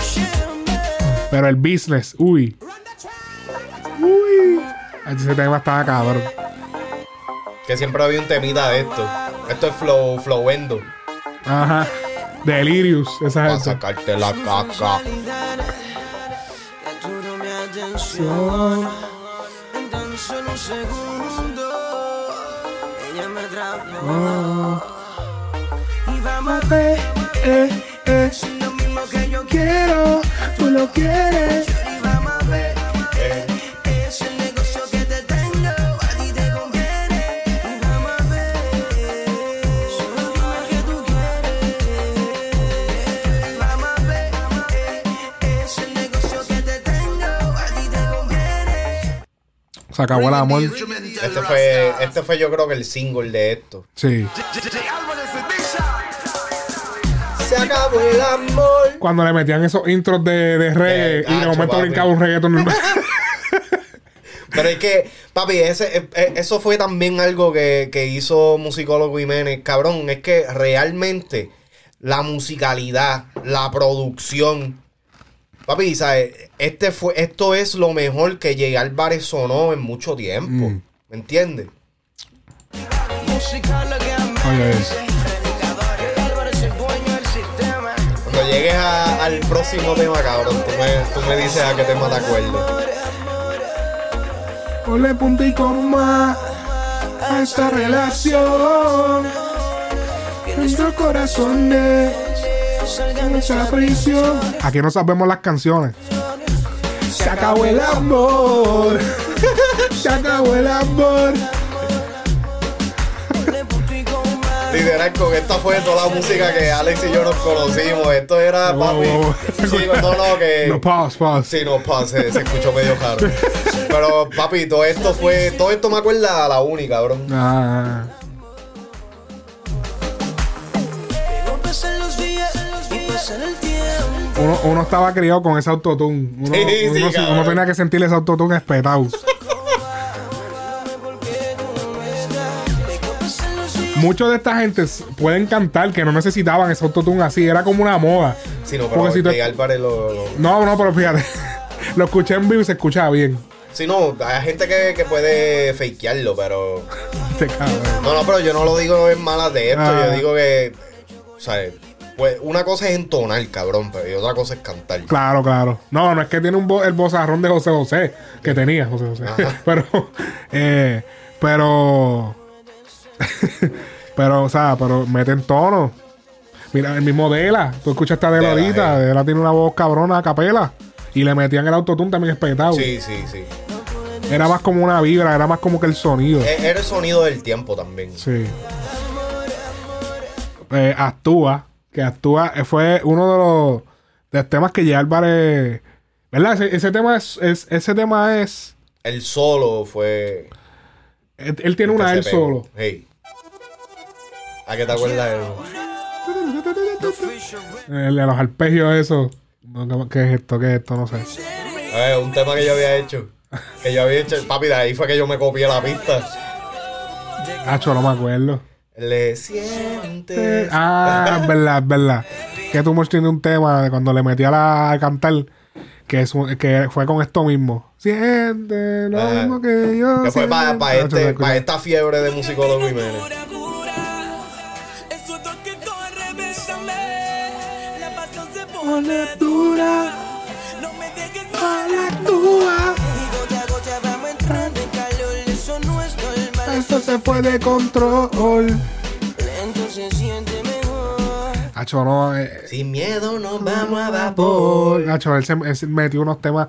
Pero el business, uy. Uy. Ese tema estaba cabrón. Que siempre había un temita de esto. Esto es flow, flowendo. Ajá. Delirious, esa Para gente. sacarte la caca. Atención. En tan solo un segundo, ella me atrapó. Y vamos a ver, Eh, eh, si lo mismo que yo quiero, tú lo quieres. Se acabó el amor. este fue, este fue yo creo que el single de esto. Sí. Se acabó el amor. Cuando le metían esos intros de, de reggae y de momento brincaba un reggaeton. Pero es que, papi, ese, eh, eh, eso fue también algo que, que hizo Musicólogo Jiménez. Cabrón, es que realmente la musicalidad, la producción. Papi, ¿sabes? Este fue, esto es lo mejor que J. Álvarez sonó en mucho tiempo. Mm. ¿Me entiendes? Cuando llegues a- al próximo tema, cabrón, tú me, tú me dices a qué tema te acuerdas. Ponle punto y coma a esta relación. Nuestros corazones esa prisión. Aquí no sabemos las canciones. Se acabó el amor. Se acabó el amor. Literal, con esta fue toda la música que Alex y yo nos conocimos. Esto era, Wow, papi. wow. Sí, no, no, que. No, pause, pause. Sí, no, pa, se, se escuchó medio raro. Pero, papi, todo esto fue. Todo esto me acuerda a la única, cabrón. Ah, uno, uno estaba criado con ese autotune. Uno, Sí, sí, uno, cabrón. uno tenía que sentir ese autotune espetado. Muchos de esta gente pueden cantar que no necesitaban ese autotune así. Era como una moda. Sí, no, pero si lo, lo- No, no, pero fíjate. Lo escuché en vivo y se escuchaba bien. Sí, no, hay gente que, que puede fakearlo, pero. Este. No, no, pero yo no lo digo en malas de esto. Ah. Yo digo que. O sea, pues una cosa es entonar, cabrón, pero y otra cosa es cantar. Claro, claro. No, no es que tiene un el bozarrón de José José, que tenía José José. Pero, eh, pero, pero, o sea, pero mete en tono. Mira, el mismo Dela. Tú escuchaste a Dela Dela, ahorita. Dela tiene una voz cabrona a capela. Y le metían el autotune también espetado. Sí, sí, sí. Era más como una vibra, era más como que el sonido. E- Era el sonido del tiempo también. Sí. Eh, actúa, que actúa, eh, fue uno de los, de los temas que J. Álvarez. ¿Verdad? Ese, ese tema es, es- ese tema es. El solo fue. Él, él tiene una él solo. Hey. ¿A qué te acuerdas de eso? El de los arpegios, eso. No, ¿Qué es esto? ¿Qué es esto? No sé. A ver, un tema que yo había hecho. Que yo había hecho. Papi, de ahí fue que yo me copié la pista. Hacho, no me acuerdo. Le sientes. Ah, es verdad, es verdad. que Much tiene un tema de cuando le metí a, la, a cantar que, es, que fue con esto mismo. Siente lo Ajá. mismo que yo. Que fue para se este, escucha. pa' esta fiebre de musicólogo Jiménez. La dura. No me dejes mal. Y Esto se fue de control. Lento se siente mejor. Nacho, no. eh, Sin miedo nos vamos a vapor. Nacho, él se, él se metió unos temas.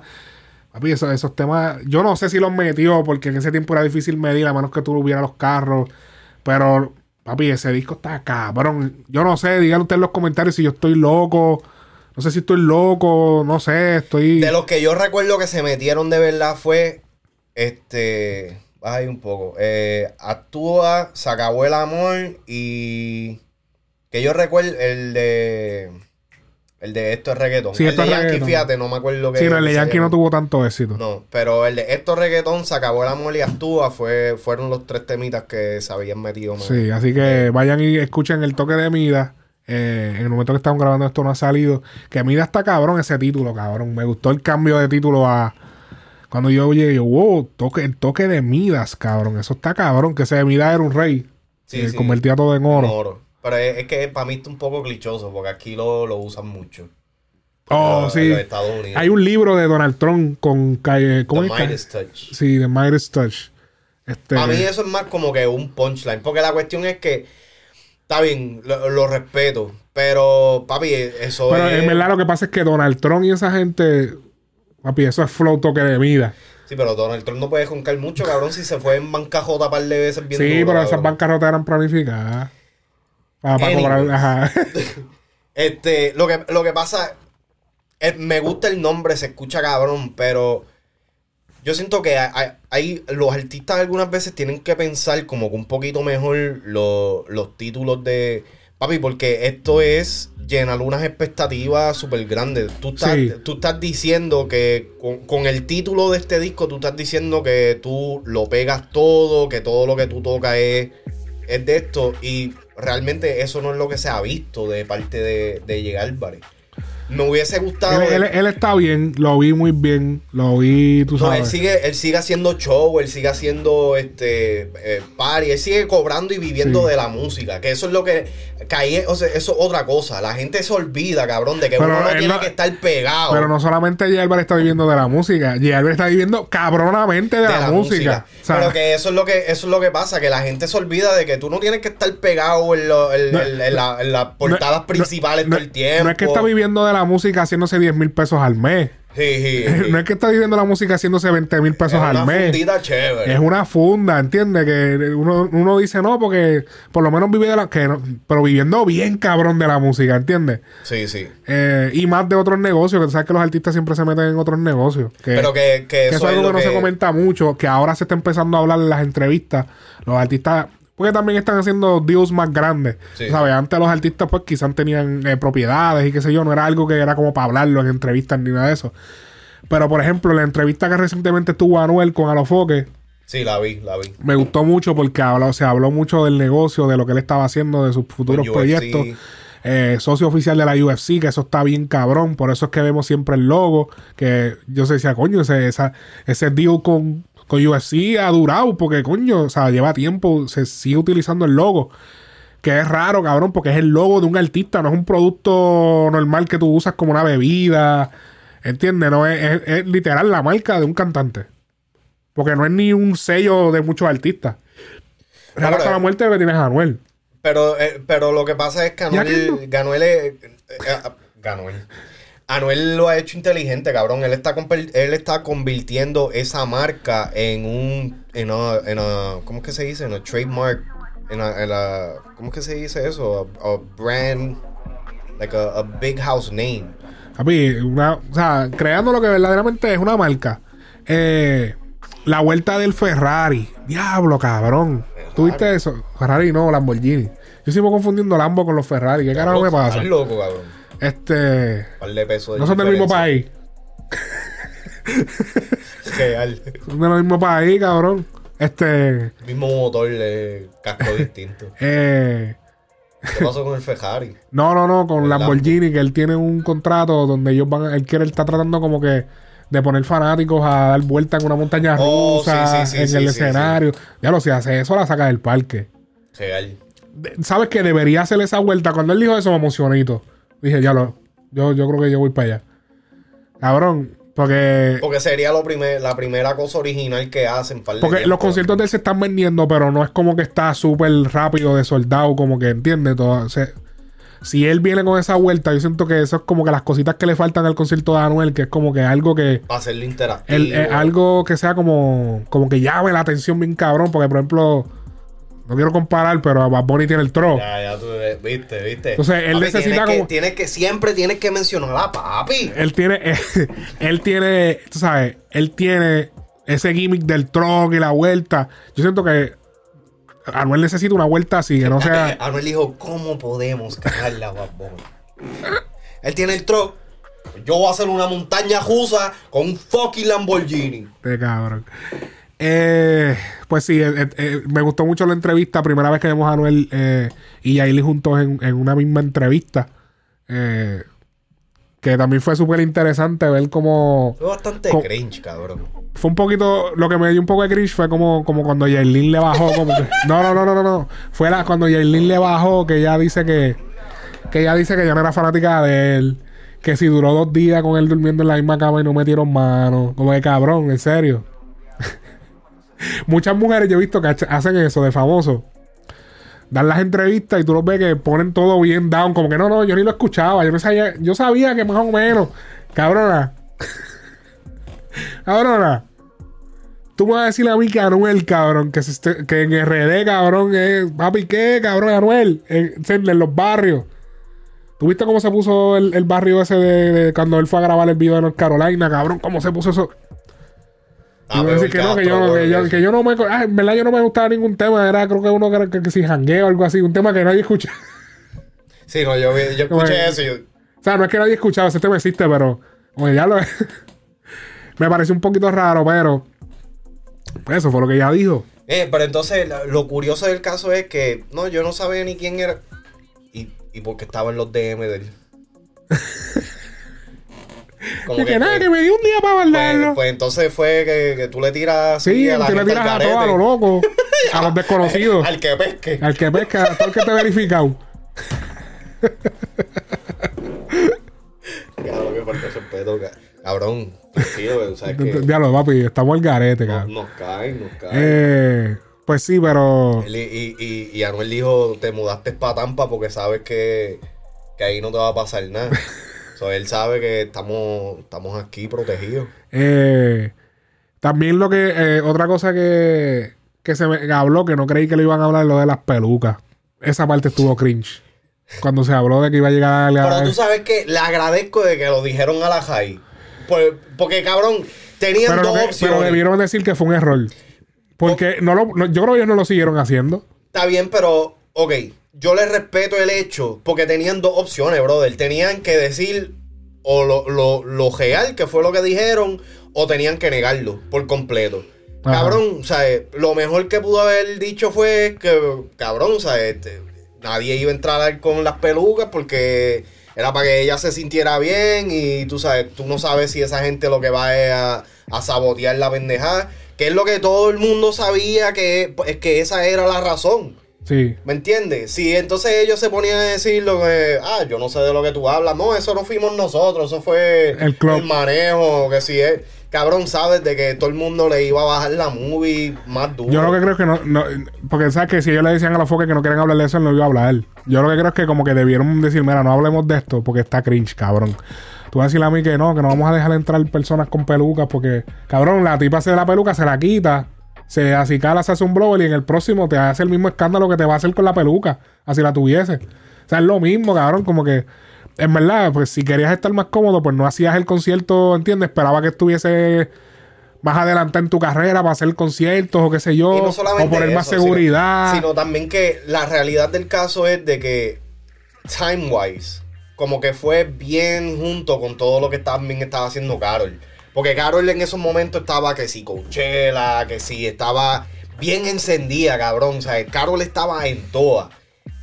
Papi, esos, esos temas. Yo no sé si los metió porque en ese tiempo era difícil medir, a menos que tú hubieras los carros. Pero, papi, ese disco está cabrón. Yo no sé, díganlo ustedes en los comentarios si yo estoy loco. No sé si estoy loco, no sé, estoy. De los que yo recuerdo que se metieron de verdad fue. Este. Baja ahí un poco. Eh, actúa, se acabó el amor y. Que yo recuerdo el de. El de esto es reggaetón. Sí, el de Yankee, reggaetón. fíjate, no me acuerdo que. Sí, no, el de Yankee no tuvo tanto éxito. No, pero el de esto es reggaetón, se acabó el amor y actúa. Fue, fueron los tres temitas que se habían metido. Sí, así que vayan y escuchen el toque de Mida. Eh, en el momento que estamos grabando esto no ha salido. Que Mida está cabrón ese título, cabrón. Me gustó el cambio de título a. Cuando yo oye, yo, wow, toque, el toque de Midas, cabrón. Eso está cabrón. Que ese de Midas era un rey. Sí, que sí. convertía todo en oro. Oro. Pero es, es que para mí está un poco clichoso porque aquí lo, lo usan mucho. Oh, sí. Hay un libro de Donald Trump con. ca- eh, ¿Cómo The es? Midas Touch. Sí, de Midas Touch. Este, Para mí eso es más como que un punchline. Porque la cuestión es que. Está bien, lo, lo respeto. Pero, papi, eso pero es. en verdad lo que pasa es que Donald Trump y esa gente. Papi, eso es flow toque de Mida. Sí, pero Donald Trump no puede joncar mucho, cabrón, si se fue en bancajota par de veces bien Sí, duro, pero esas bancarrotas eran planificadas. Para, cobrar. Ajá. Este, lo que, lo que pasa, eh, me gusta el nombre, se escucha cabrón, pero yo siento que hay- los artistas algunas veces tienen que pensar como que un poquito mejor lo- los títulos de... Papi, porque esto es llenar unas expectativas súper grandes. Tú estás, Sí. tú estás diciendo que con, con el título de este disco, tú estás diciendo que tú lo pegas todo, que todo lo que tú tocas es, es de esto. Y realmente eso no es lo que se ha visto de parte de, de J. Álvarez. Me hubiese gustado. él, él- él está bien, lo vi muy bien, lo vi, tú No, él sabes. sigue, él sigue haciendo show, él sigue haciendo este eh, party, él sigue cobrando y viviendo Sí. de la música. Que eso es lo que caí, o sea, eso es otra cosa. La gente se olvida, cabrón, de que Pero uno no él tiene no- que estar pegado. Pero no solamente J. Álvarez está viviendo de la música, J. Álvarez está viviendo cabronamente de, de la, música. O sea, Pero que eso es lo que eso es lo que pasa, que la gente se olvida de que tú no tienes que estar pegado en, lo- en- No, en- en la- en las portadas no- principales todo el tiempo. No es que está viviendo de la música haciéndose 10 mil pesos al mes. Sí, sí, sí. No es que está viviendo la música haciéndose 20 mil pesos Es al una mes. fundita chévere. Es una funda, ¿entiendes? Que uno, uno dice no, porque por lo menos vive de la. Que no- pero viviendo bien cabrón de la música, ¿entiendes? Sí, sí. Eh, y más de otros negocios, que tú sabes que los artistas siempre se meten en otros negocios. Que, Pero que, que que eso es algo que no se comenta mucho, que ahora se está empezando a hablar en las entrevistas. Los artistas, porque también están haciendo deals más grandes. Sí. ¿Sabes? Antes los artistas, pues quizás tenían eh, propiedades y qué sé yo, no era algo que era como para hablarlo en entrevistas ni nada de eso. Pero por ejemplo, la entrevista que recientemente tuvo Anuel con Alofoque, Sí, la vi, la vi. me gustó mucho porque habló, se habló mucho del negocio, de lo que él estaba haciendo, de sus futuros proyectos. Eh, socio oficial de la UFC, que eso está bien cabrón. Por eso es que vemos siempre el logo. Que yo se decía, coño, ese, esa- ese deal con, con UFC ha durado. Porque, coño, o sea, lleva tiempo, se sigue utilizando el logo. Que es raro, cabrón, porque es el logo de un artista, no es un producto normal que tú usas como una bebida. ¿Entiendes? No es, es- es literal la marca de un cantante. Porque no es ni un sello de muchos artistas. Hasta la muerte que tienes a Anuel. Pero, eh, pero lo que pasa es que Anuel, Ganuel es- eh, eh, Ganuel. Anuel lo ha hecho inteligente, cabrón. Él está, él está convirtiendo esa marca en un. En a, en a- ¿Cómo es que se dice? En a trademark. En a, en a- ¿Cómo es que se dice eso? A, a brand. Like a, a big house name. Papi, una, o sea, creando lo que verdaderamente es una marca. Eh, la vuelta del Ferrari. Diablo, cabrón. ¿Tuviste eso? Ferrari no, Lamborghini. Yo sigo confundiendo Lambo con los Ferrari. ¿Qué carajo me pasa? Estás loco, cabrón. Este. De pesos de No son del mismo país. Real. Son del mismo país, cabrón. Este. Mismo motor de casco distinto. Eh, ¿Qué pasó con el Ferrari? No, no, no, con El Lamborghini, que él tiene un contrato donde ellos van, él quiere, él está tratando como que de poner fanáticos a dar vuelta en una montaña Oh, rusa, sí, sí, sí, en el escenario. Ya lo si hace eso, la saca del parque. Real. ¿Sabes que debería hacer esa vuelta? Cuando él dijo eso, me emocionito. Dije, ya lo, yo, yo creo que yo voy para allá. Cabrón, porque, Porque sería lo primer, la primera cosa original que hacen. par de porque tiempo. los conciertos de él se están vendiendo, pero no es como que está súper rápido de soldado, como que entiende todo. o sea, si él viene con esa vuelta, yo siento que eso es como que las cositas que le faltan al concierto de Anuel, que es como que algo que. Para hacerlo interactivo. El, eh, algo que sea como, como que llame la atención bien cabrón. Porque, por ejemplo, no quiero comparar, pero Bad Bunny tiene el tro. Ya, ya tú viste, viste. Entonces, él necesita tienes que, como- tienes que, siempre tienes que mencionar a papi. Él tiene, él tiene, tú sabes, él tiene ese gimmick del truck y la vuelta. Yo siento que Anuel necesita una vuelta así, que no sea. Anuel dijo, ¿cómo podemos ganarle a Bad Bunny? Él tiene el truck. Yo voy a hacer una montaña rusa con un fucking Lamborghini. Este cabrón. Eh, pues sí, eh, eh, me gustó mucho la entrevista. Primera vez que vemos a Anuel eh, y Yailin juntos en, en una misma entrevista. Eh, que también fue súper interesante ver cómo. Fue bastante cringe, cabrón. Fue un poquito. Lo que me dio un poco de cringe fue como, como cuando Yailin le bajó. Como que- no, no, no, no, no, no. Fue la, cuando Yailin le bajó, que ella dice que. Que ella dice que ya no era fanática de él. Que si duró dos días con él durmiendo en la misma cama y no metieron mano. Como de cabrón, en serio. Muchas mujeres yo he visto que hace- hacen eso de famoso. Dan las entrevistas y tú los ves que ponen todo bien down. Como que no, no, yo ni lo escuchaba. Yo no sabía, yo sabía que más o menos. Cabrona. Cabrona. Tú me vas a decir a mí que Anuel, cabrón, que, se que en RD, cabrón, es. Papi, ¿qué, cabrón? Anuel. En, en los barrios. ¿Tú viste cómo se puso el, el barrio ese de, de cuando él fue a grabar el video de North Carolina, cabrón? ¿Cómo se puso eso? Ah, que el no, que yo, no- que, yo, que yo no me. Ah, en verdad yo no me gustaba ningún tema. Era, creo que uno que, que, que si jangueo o algo así. Un tema que nadie escucha. Sí, no, yo, yo escuché que- eso y yo, O sea, no es que nadie escuchaba, ese tema existe, pero. Ya lo. me pareció un poquito raro, pero. pues Eso fue lo que ella dijo. Eh, pero entonces lo curioso del caso es que no, yo no sabía ni quién era. Y, y porque estaba en los DM de él. Como Y que nada, pues, que me dio un día para pues, guardarlo. pues entonces fue que, que tú le tiras sí, a la tú le gente tiras al a todo a lo loco. a los desconocidos. Al que pesque. al que pesca, a todo el que te ha verificado. Cabrón, que falta respeto, ca- Cabrón, tranquilo, o sea, es que Diablo, papi, estamos al garete, nos, cabrón. nos caen, nos caen. Eh, pues sí, pero. Él- Y, y, y Anuel dijo, te mudaste para Tampa porque sabes que, que ahí no te va a pasar nada. So, él sabe que estamos, estamos aquí protegidos. Eh, también lo que. eh, otra cosa que, que se me habló, que no creí que lo iban a hablar, lo de las pelucas. Esa parte estuvo cringe. Cuando se habló de que iba a llegar a Pero tú sabes que le agradezco de que lo dijeron a la Jai. Por- porque, cabrón, tenían pero, dos que- opciones. pero debieron decir que fue un error. Porque no lo, no- yo creo que ellos no lo siguieron haciendo. Está bien, pero, ok, yo le respeto el hecho porque tenían dos opciones, brother. Tenían que decir o lo, lo, lo real, que fue lo que dijeron, o tenían que negarlo por completo. Ajá. Cabrón, o sea, lo mejor que pudo haber dicho fue que, cabrón, o sea, este, nadie iba a entrar con las pelucas porque era para que ella se sintiera bien y tú sabes, tú no sabes si esa gente lo que va es a, a sabotear la pendejada, que es lo que todo el mundo sabía que es que esa era la razón. Sí. ¿Me entiendes? Si entonces ellos se ponían a decir lo que, ah, yo no sé de lo que tú hablas. No, eso no fuimos nosotros, eso fue El club. manejo, que si es. Cabrón, sabes de que todo el mundo le iba a bajar la movie más duro. Yo lo que creo es que no, no- Porque sabes que si ellos le decían a los foques que no quieren hablar de eso, él no iba a hablar. Yo lo que creo es que como que debieron decir, mira, no hablemos de esto porque está cringe, cabrón. Tú vas a decirle a mí que no, que no vamos a dejar entrar personas con pelucas porque, cabrón, la tipa se la peluca, se la quita, se acicala, se hace un blower y en el próximo te hace el mismo escándalo que te va a hacer con la peluca, así la tuviese. O sea, es lo mismo, cabrón, como que... En verdad, pues si querías estar más cómodo, pues no hacías el concierto, ¿entiendes? Esperaba que estuviese más adelante en tu carrera para hacer conciertos o qué sé yo, no o poner más seguridad. Sino, sino también que la realidad del caso es de que, time wise, como que fue bien junto con todo lo que también estaba haciendo Carol. Porque Carol en esos momentos estaba que si Coachella, que si estaba bien encendida, cabrón. O sea, Carol estaba en toa.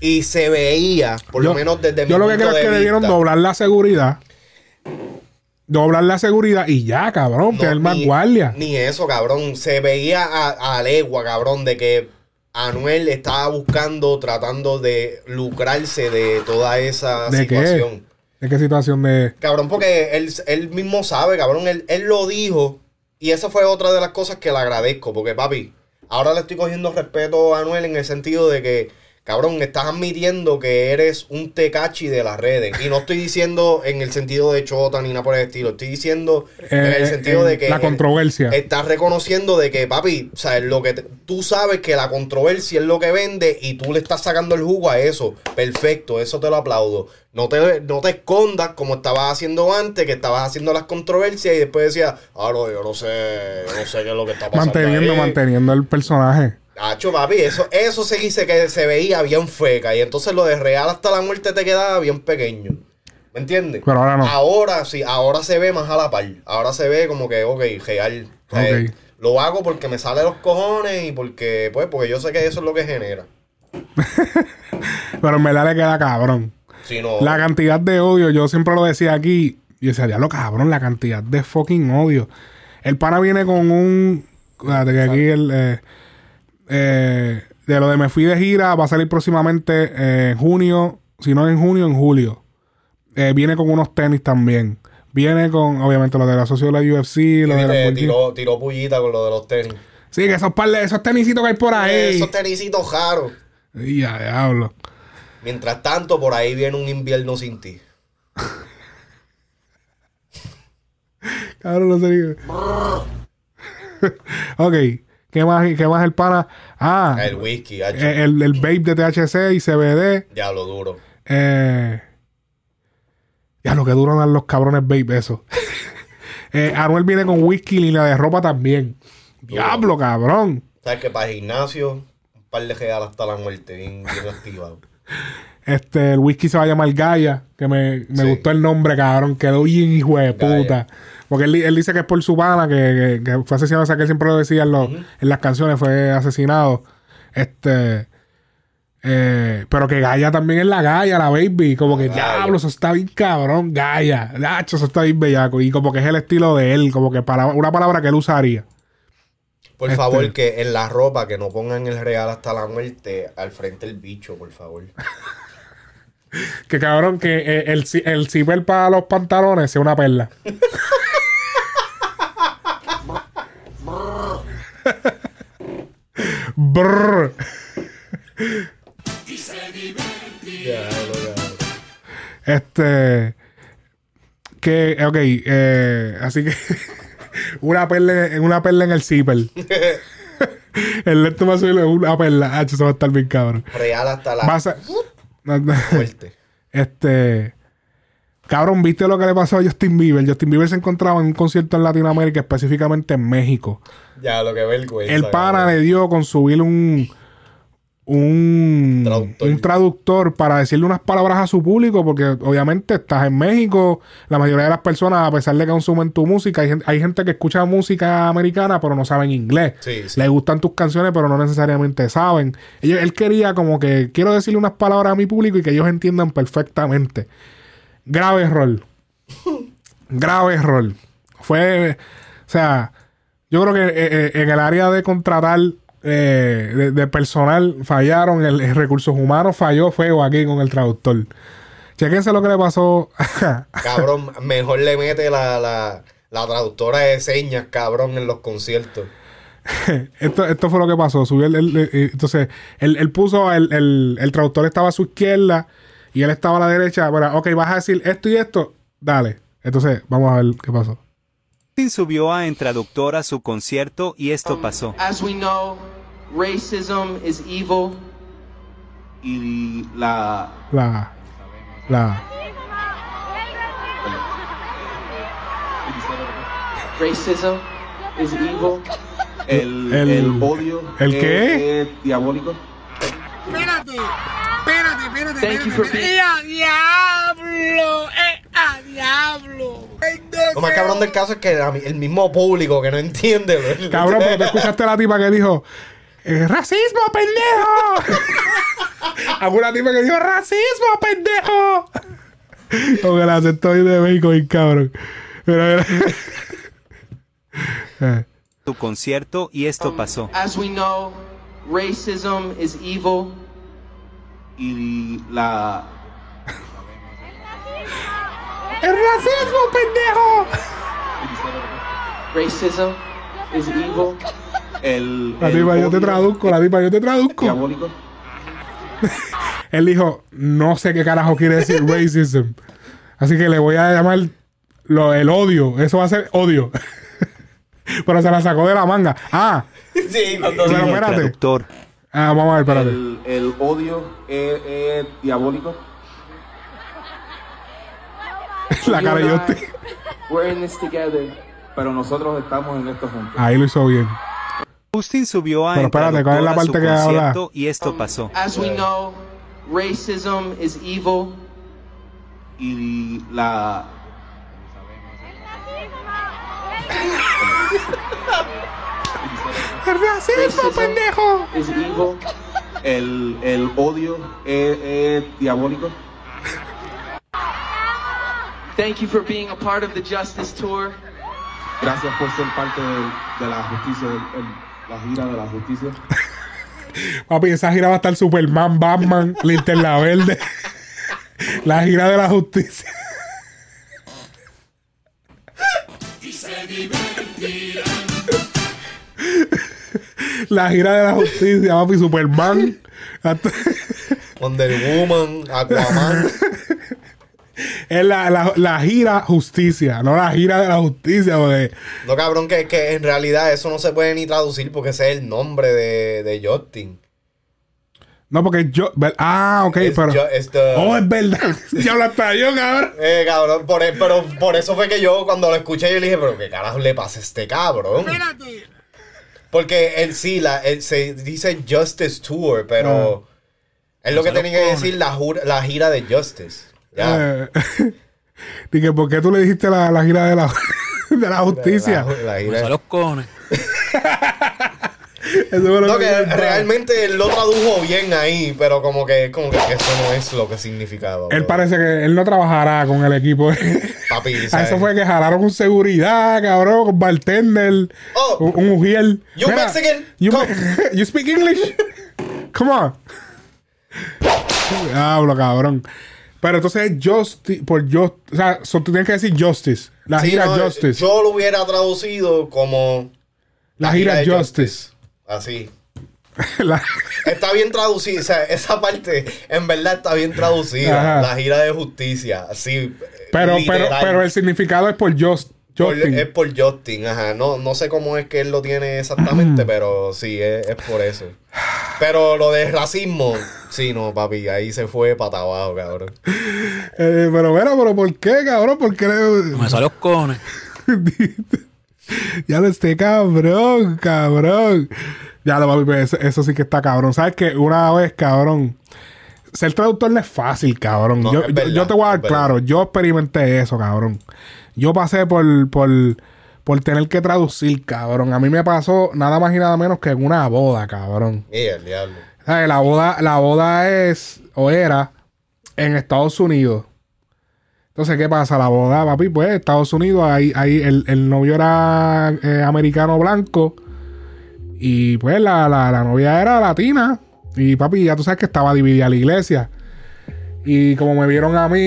Y se veía, por lo menos desde mi Yo lo que creo es que debieron vista, doblar la seguridad. Doblar la seguridad y ya, cabrón. no, tener más guardia. Ni eso, cabrón. Se veía a, a legua, cabrón, de que Anuel estaba buscando, tratando de lucrarse de toda esa ¿De qué? ¿De qué situación de.? Cabrón, porque él, él mismo sabe, cabrón, él, él lo dijo. Y esa fue otra de las cosas que le agradezco. Porque, papi, ahora le estoy cogiendo respeto a Anuel en el sentido de que, cabrón, estás admitiendo que eres un tecachi de las redes. Y no estoy diciendo en el sentido de chota ni nada por el estilo. Estoy diciendo en eh, el sentido eh, de que... La controversia. Estás reconociendo de que, papi, o sea, lo que te- tú sabes que la controversia es lo que vende y tú le estás sacando el jugo a eso. Perfecto, eso te lo aplaudo. No te, no te escondas como estabas haciendo antes, que estabas haciendo las controversias y después decías, ah, no, yo no sé, yo no sé qué es lo que está pasando. manteniendo, ahí". manteniendo el personaje. Hacho, papi, eso, eso se dice que se veía bien feca y entonces lo de real hasta la muerte te quedaba bien pequeño. ¿Me entiendes? Pero ahora no. Ahora sí, ahora se ve más a la par. Ahora se ve como que, ok, real. O sea, Ok. Lo hago porque me sale los cojones y porque, pues, porque yo sé que eso es lo que genera. Pero en verdad le queda cabrón. Si no, La cantidad de odio, yo siempre lo decía aquí. Y decía, diablo, cabrón, la cantidad de fucking odio. El pana viene con un. Espérate, que aquí el. eh, eh, de lo de me fui de gira va a salir próximamente eh, en junio. Si no en junio, en julio. Eh, viene con unos tenis también. Viene con, obviamente, lo de la socio de la UFC, lo de la tiró, tiró pullita con lo de los tenis. Sí, que esos, par de- esos tenisitos que hay por ahí. Esos tenisitos raros. Y ya, diablo. Mientras tanto, por ahí viene un invierno sin ti. Cabrón, no sé. ok. ¿Qué más, ¿Qué más el pana? Ah, El whisky, hacho. eh, el, el vape de THC y CBD. Diablo duro. Eh, ya lo que duran dan los cabrones vape, eso. eh, Anuel viene con whisky y línea de ropa también. Diablo, cabrón. ¿Sabes que para el gimnasio, un par de regalos hasta la muerte, bien, bien activado. Este, el whisky se va a llamar Gaia, que me, me Sí. gustó el nombre, cabrón. Quedó bien hijo de Gaia. Porque él, él dice que es por su pana, que, que- que fue asesinado. O sea, que él siempre lo decía en, los- en las canciones, fue asesinado. Este. eh, pero que Gaia también es la Gaia, la baby. Como que, diablo, eso está bien cabrón. Gaia. Nacho, eso está bien bellaco. Y como que es el estilo de él. Como que para, una palabra que él usaría. Por Este- favor, que en la ropa que no pongan el real hasta la muerte al frente del bicho, por favor. Que cabrón, que eh, el, ci- el zipper para los pantalones sea una perla. Brr. Este. Que, ok, eh, así que. una perla, una perla en el zipper. el lento va a subir una perla. Ah, eso va a estar bien cabrón. Real hasta la Va a ser- muerte. Este. Cabrón, ¿viste lo que le pasó a Justin Bieber? Justin Bieber se encontraba en un concierto en Latinoamérica, específicamente en México. Ya, lo que vergüenza. El pana cabrón. le dio con subir un. Un Traductor. un traductor para decirle unas palabras a su público, porque obviamente estás en México, la mayoría de las personas, a pesar de que consumen tu música, hay, gen- hay gente que escucha música americana, pero no saben inglés. Sí, sí. Le gustan tus canciones, pero no necesariamente saben. Ellos- él quería como que quiero decirle unas palabras a mi público y que ellos entiendan perfectamente. Grave error. Grave error. Fue, o sea, yo creo que eh, eh, en el área de contratar eh, de, de personal fallaron, el, el recursos humanos falló feo aquí con el traductor. Chequense lo que le pasó. Cabrón, mejor le mete la, la, la traductora de señas, cabrón, en los conciertos. esto, esto fue lo que pasó. Subió el, el- el- entonces, él, él puso, el, el- el traductor estaba a su izquierda y él estaba a la derecha. Bueno, ok, vas a decir esto y esto. Dale. Entonces, vamos a ver qué pasó. Justin subió a en traductor a su concierto y esto pasó. As we know, racism is evil. Y la La. La. racism is evil. El, El- el, odio ¿el es- qué? es diabólico. Espérate, espérate, espérate, espérate. ¡Eh, a diablo! ¡Eh, a diablo! Lo más cabrón del caso es que el mismo público que no entiende. ¿verdad? Cabrón, pero te escuchaste a la tipa que dijo. eh, ¡Racismo, pendejo! Alguna tipa que dijo ¡Racismo, pendejo! Con el acento de México, bien cabrón. Mira, mira. Eh, Tu concierto y esto pasó. As we know, racism is evil. Y la ¡El racismo, pendejo! racism is evil. El, La el tipa, yo te odio traduzco, la tipa, yo te traduzco. diabólico. Él dijo, no sé qué carajo quiere decir racism. Así que le voy a llamar lo, el odio. Eso va a ser odio. Pero se la sacó de la manga. Ah, Sí, cuando pero El espérate. Ah, vamos a ver, espérate. El, el odio es, es diabólico. La cara de. I, We're in this together. Pero nosotros estamos en esto juntos. Ahí lo hizo bien. Justin subió a Pero espérate, ¿cuál es la parte que habla? y esto pasó. As we know, racism is evil. Y la ¡El racismo, Racism. pendejo! evil. El, el odio es, es diabólico. Thank you for being a part of the Justice Tour. Gracias por ser parte de, de la justicia, la gira de la justicia. Papi, esa gira va a estar Superman, Batman, Linterna Verde. La gira de la justicia. La gira de la justicia, papi, Superman. Wonder Woman, Aquaman. Es la, la, la gira justicia, no la gira de la justicia, porque No, cabrón, que, que en realidad eso no se puede ni traducir porque ese es el nombre de, de Justin. No, porque yo. Ah, ok, Es pero. yo- es the- Oh, es verdad. ya habla español, cabrón. Eh, cabrón, por, pero por eso fue que yo cuando lo escuché yo le dije, pero qué carajo le pasa a este cabrón. Porque él sí, la, él se dice Justice Tour, pero es lo que tenía que decir la, la gira de Justice. Ya. Eh, Dije, ¿por qué tú le dijiste la, la gira de la, de la justicia? La- la gira- los cojones. Eso fue lo No, que realmente él lo tradujo bien ahí, pero como que, como que eso no es lo que significaba. Él bro. parece que él no trabajará con el equipo. Papi, A ¿sabes? eso fue que jalaron con seguridad, cabrón, con bartender, Oh. un, un ujiel. You Mexican, You, come. you speak English? Come on. Hablo, cabrón. Pero entonces Justice, por just, o sea, so, tú tienes que decir Justice. La Sí, gira no, Justice. Yo lo hubiera traducido como la gira Justice. Así. La- Está bien traducida, o sea, esa parte en verdad está bien traducida. Ajá. La gira de justicia, así. pero, pero, literal. pero el significado es por Just, Por- Justin. es por Justin, ajá. No, no sé cómo es que él lo tiene exactamente, pero sí, es, es por eso. Pero lo de racismo, sí, no, papi, ahí se fue para abajo, cabrón. Eh, pero bueno, pero ¿por qué, cabrón? ¿Por qué le- Me salió los cojones. Ya lo esté cabrón, cabrón. Ya lo papi, pues, eso, eso sí que está cabrón. ¿Sabes qué? Una vez, cabrón. Ser traductor no es fácil, cabrón. No, yo, yo- verdad, yo te voy a dar verdad. claro. Yo experimenté eso, cabrón. Yo pasé por, por, por tener que traducir, cabrón. A mí me pasó nada más y nada menos que en una boda, cabrón. Y el diablo. ¿Sabes? La boda, la boda es, o era, en Estados Unidos. Entonces, ¿qué pasa? La boda, papi, pues, Estados Unidos, ahí, ahí el, el novio era eh, americano blanco. Y pues la, la, la novia era latina. Y papi, ya tú sabes que estaba dividida la iglesia. Y como me vieron a mí,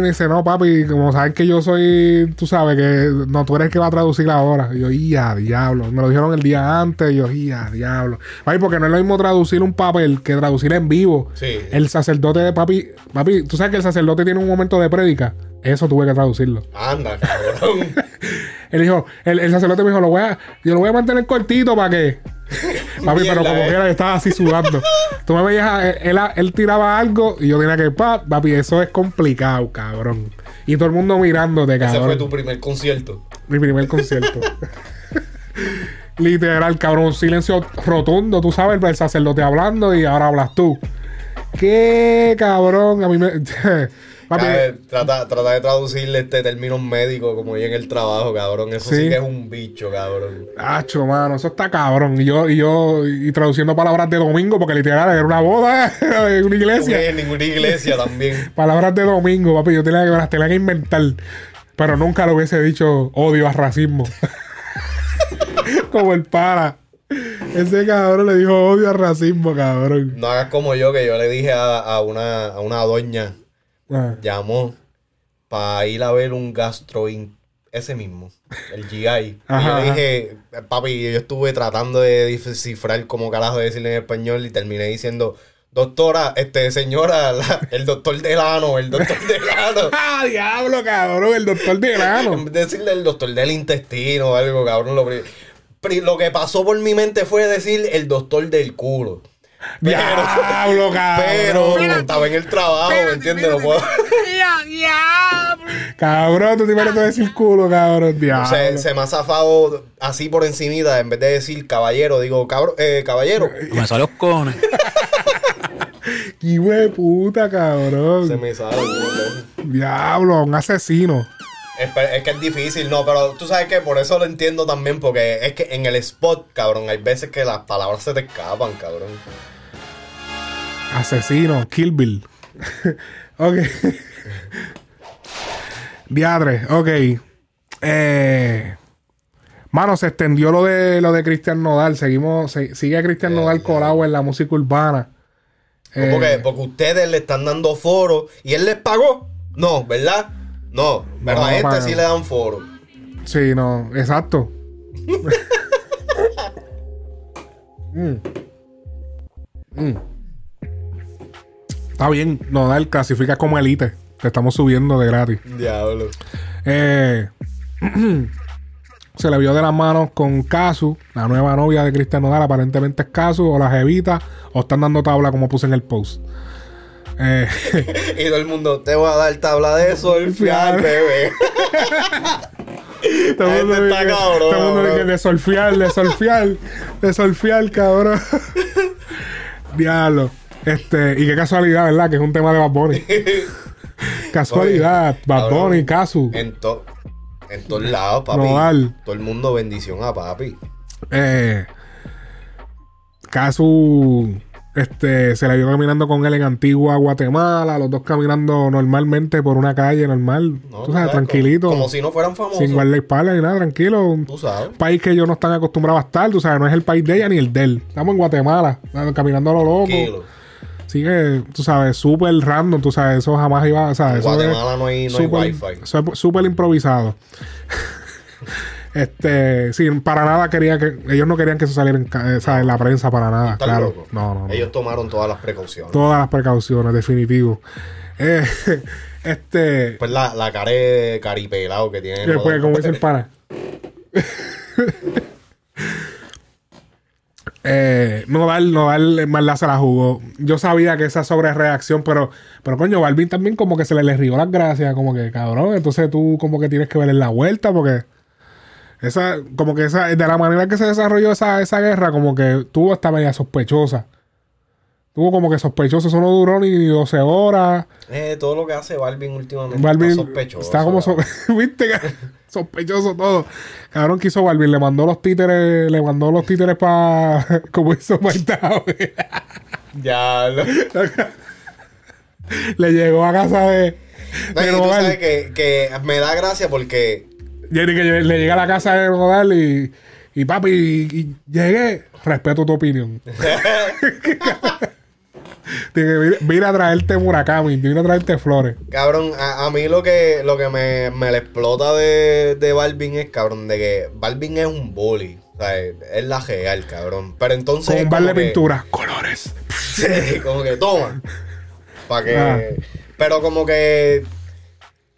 me dice, no, papi, como saben que yo soy, tú sabes que no, tú eres el que va a traducir ahora. Y yo, ya, diablo. Me lo dijeron el día antes. Y yo, ya, diablo. Papi, porque no es lo mismo traducir un papel que traducir en vivo. Sí. El sacerdote de papi, papi, tú sabes que el sacerdote tiene un momento de prédica. Eso tuve que traducirlo. Anda, cabrón. Él dijo, el, el sacerdote me dijo, lo voy a, yo lo voy a mantener cortito para que. Papi, pero como eh. quiera, yo estaba así sudando. Tú me veías, él, él, él tiraba algo y yo tenía que, pa, papi, eso es complicado, cabrón. Y todo el mundo mirándote, Ese cabrón. fue tu primer concierto. Mi primer concierto. Literal, cabrón, silencio rotundo, tú sabes, el sacerdote hablando y ahora hablas tú. Qué cabrón, a mí me. Papi, Cabe- trata, trata de traducirle este término médico como yo en el trabajo, cabrón. Eso sí, Sí. que es un bicho, cabrón. Acho, mano, eso está cabrón. Y yo, y yo, y traduciendo palabras de domingo, porque literal era una boda en una iglesia. En ninguna iglesia también. Palabras de domingo, papi. Yo tenía que las tenía que inventar. Pero nunca lo hubiese dicho odio a racismo. Como el para. Ese cabrón le dijo odio a racismo, cabrón. No hagas como yo, que yo le dije a, a una, a una doña, Llamó para ir a ver un gastro ese mismo, el GI. Y yo dije, papi, yo estuve tratando de descifrar cómo carajo decirle en español y terminé diciendo, doctora, este, señora, la- el doctor Delano, el doctor Delano. ¡Ah, diablo, cabrón! El doctor de grano. En vez de decirle el doctor del intestino o algo, cabrón, lo, lo que pasó por mi mente fue decir el doctor del culo. ¡Diablo, cabrón! Pero estaba en el trabajo, ¿me entiendes? No puedo. Cabrón, tú te mereces decir culo, cabrón. Diablo. Se, se me ha zafado así por encimita, en vez de decir caballero, digo cabrón, eh, caballero. Me salen los cojones. ¡Qué hijo de puta, cabrón! Se me sale. ¿no? Diablo, un asesino. Es que es difícil, no, pero tú sabes que por eso lo entiendo también, porque es que en el spot, cabrón, hay veces que las palabras se te escapan, cabrón. Asesino, Kill Bill. ok. Diadre, ok. Eh, mano, se extendió lo de lo de Cristian Nodal. Seguimos, se- sigue a Cristian Nodal colado en la música urbana. Eh, Porque, porque ustedes le están dando foro y él les pagó. No, ¿verdad? No, pero a este pagan. sí le dan foro. Sí, no, exacto. Mm. Mm. Está bien, Nodal clasifica como elite. Te estamos subiendo de gratis. Diablo. Eh, se le vio de las manos con Casu, la nueva novia de Cristian Nodal. Aparentemente es Casu o la Jevita, o están dando tabla como puse en el post. Eh, Y todo el mundo, te voy a dar tabla de solfiar, bebé. todo el mundo está cabrón, todo el mundo dice de solfiar, de de cabrón. Diablo. Este, y qué casualidad, ¿verdad? Que es un tema de Bad Bunny. casualidad, Bad Cabrón. Bunny, Casu. En, to- en todos lados, papi. Nodal. Todo el mundo bendición a papi. Eh, Casu este, se la vio caminando con él en Antigua, Guatemala, los dos caminando normalmente por una calle normal, No, tú sabes, tranquilito. Como, como si no fueran famosos. sin guardaespaldas ni nada, tranquilo. Un Tú sabes. país que ellos no están acostumbrados a estar, tú sabes, no es el país de ella ni el de él. Estamos en Guatemala, caminando a lo loco. Tranquilo. Así que, tú sabes, súper random, tú sabes, eso jamás iba, o sea, En eso Guatemala no hay, no hay súper- wifi. súper improvisado. este, sí, para nada quería que, ellos no querían que eso saliera en, ca- o sea, en la prensa para nada, ¿Estás claro. loco? No, no, no. Ellos tomaron todas las precauciones. Todas las precauciones, definitivo. Eh, este, Pues la, la cara de caripelado que tiene. después, como dice el pana. Eh, Nodal, Nodal verdad se la jugó. Yo sabía que esa sobrereacción, pero, pero coño, Balvin también como que se le, le rió las gracias, como que cabrón. Entonces tú como que tienes que ver en la vuelta, porque esa, como que esa, de la manera que se desarrolló esa, esa guerra, como que tuvo esta media sospechosa. Tuvo como que sospechoso, eso no duró ni 12 horas. Eh, todo lo que hace Balvin últimamente Balvin está sospechoso. está como so- viste sospechoso todo. Cabrón que hizo Balvin, le mandó los títeres, le mandó los títeres para como hizo Mike. Ya, lo... le llegó a casa de, No, de y tú sabes que, que me da gracia porque Jenny que le llega a la casa de Nodal y, y papi, y, y llegué, respeto tu opinión. Vine- a traerte Murakami, vine a traerte flores. Cabrón, a, a mí lo que, lo que me, me le explota de, de Balvin es, cabrón, de que Balvin es un bully. O sea, es la real, cabrón. Pero entonces. Con un bar de como que- pintura, colores. Sí, como que toma. Para que. Ah. Pero como que.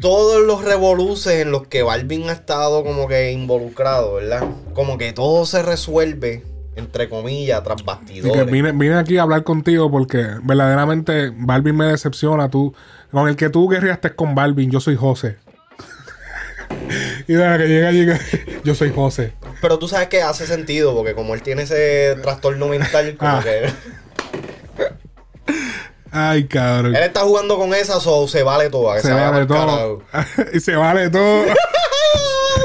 Todos los revoluces en los que Balvin ha estado como que involucrado, ¿verdad? Como que todo se resuelve, entre comillas, tras bastidores. vine, vine aquí a hablar contigo porque verdaderamente Balvin me decepciona. Tú, con el que tú guerreaste con Balvin, yo soy José. y de la que llega, llega, yo soy José. Pero tú sabes que hace sentido, porque como él tiene ese trastorno mental, como Ah. que. Ay, cabrón. Él está jugando con esas o se vale todo. que Se vaya vale todo. y se vale todo.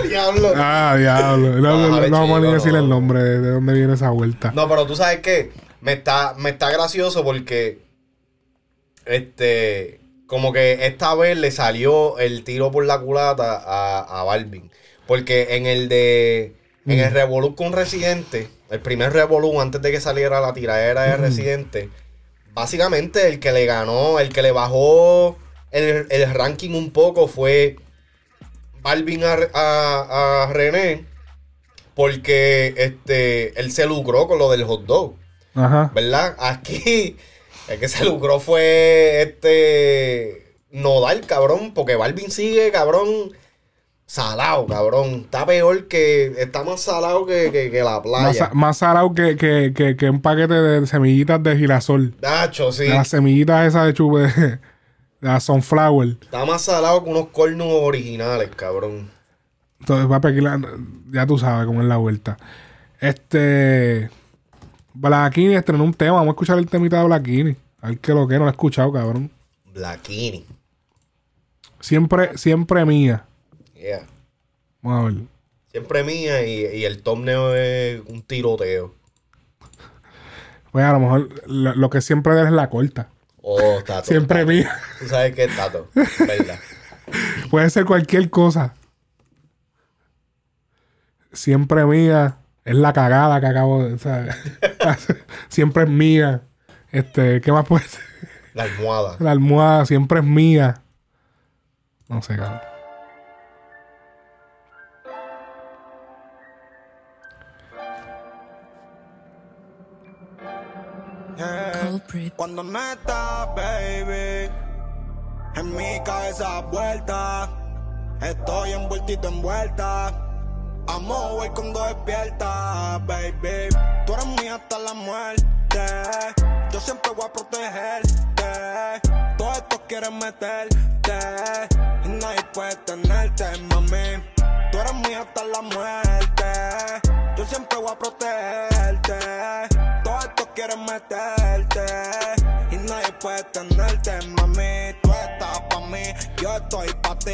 Diablo. ah, diablo. No, no, vamos a ni decir el nombre de, de dónde viene esa vuelta. No, pero tú sabes que me está, me está gracioso porque este como que esta vez le salió el tiro por la culata a, a Balvin. Porque en el de. En el Revolut con Residente, el primer Revolut antes de que saliera la tiradera de Residente, básicamente el que le ganó, el que le bajó el, el ranking un poco fue Balvin a, a- a René. Porque este él se lucró con lo del hot dog. Ajá. ¿Verdad? Aquí el que se lucró fue este Nodal, cabrón, porque Balvin sigue, cabrón, salado, cabrón. Está peor que, está más salado que, que- que la playa. más salado que, que, que, un paquete de semillitas de girasol. Nacho, sí. Las semillitas esas de chupe. La sunflower. Está más salado que unos cornos originales, cabrón. Entonces, papi, aquí la- ya tú sabes cómo es la vuelta. Este. Blackini estrenó un tema. Vamos a escuchar el temita de Blackini. A ver qué lo que no lo he escuchado, cabrón. Blackini. Siempre, siempre mía. Yeah. Vamos a ver. Siempre mía y, y el thumbnail es un tiroteo. Pues a lo mejor lo, lo que siempre es la corta. Oh, Tato. Siempre Tato. mía. Tú sabes qué es Tato, ¿verdad? Puede ser cualquier cosa. Siempre mía. Es la cagada que acabo de. siempre es mía. Este, ¿qué más puede ser? La almohada. La almohada siempre es mía. No sé, cabrón. Cuando no estás, baby, en mi cabeza vuelta, estoy envueltito envuelta. Amo voy cuando despierta, baby. Tú eres mía hasta la muerte. Yo siempre voy a protegerte. Todos estos quieren meterte. Y nadie puede tenerte, mami. Tú eres mía hasta la muerte. Yo siempre voy a protegerte. Todos estos quieren meterte. Y nadie puede tenerte, mami. Tú estás pa' mí, yo estoy pa' ti.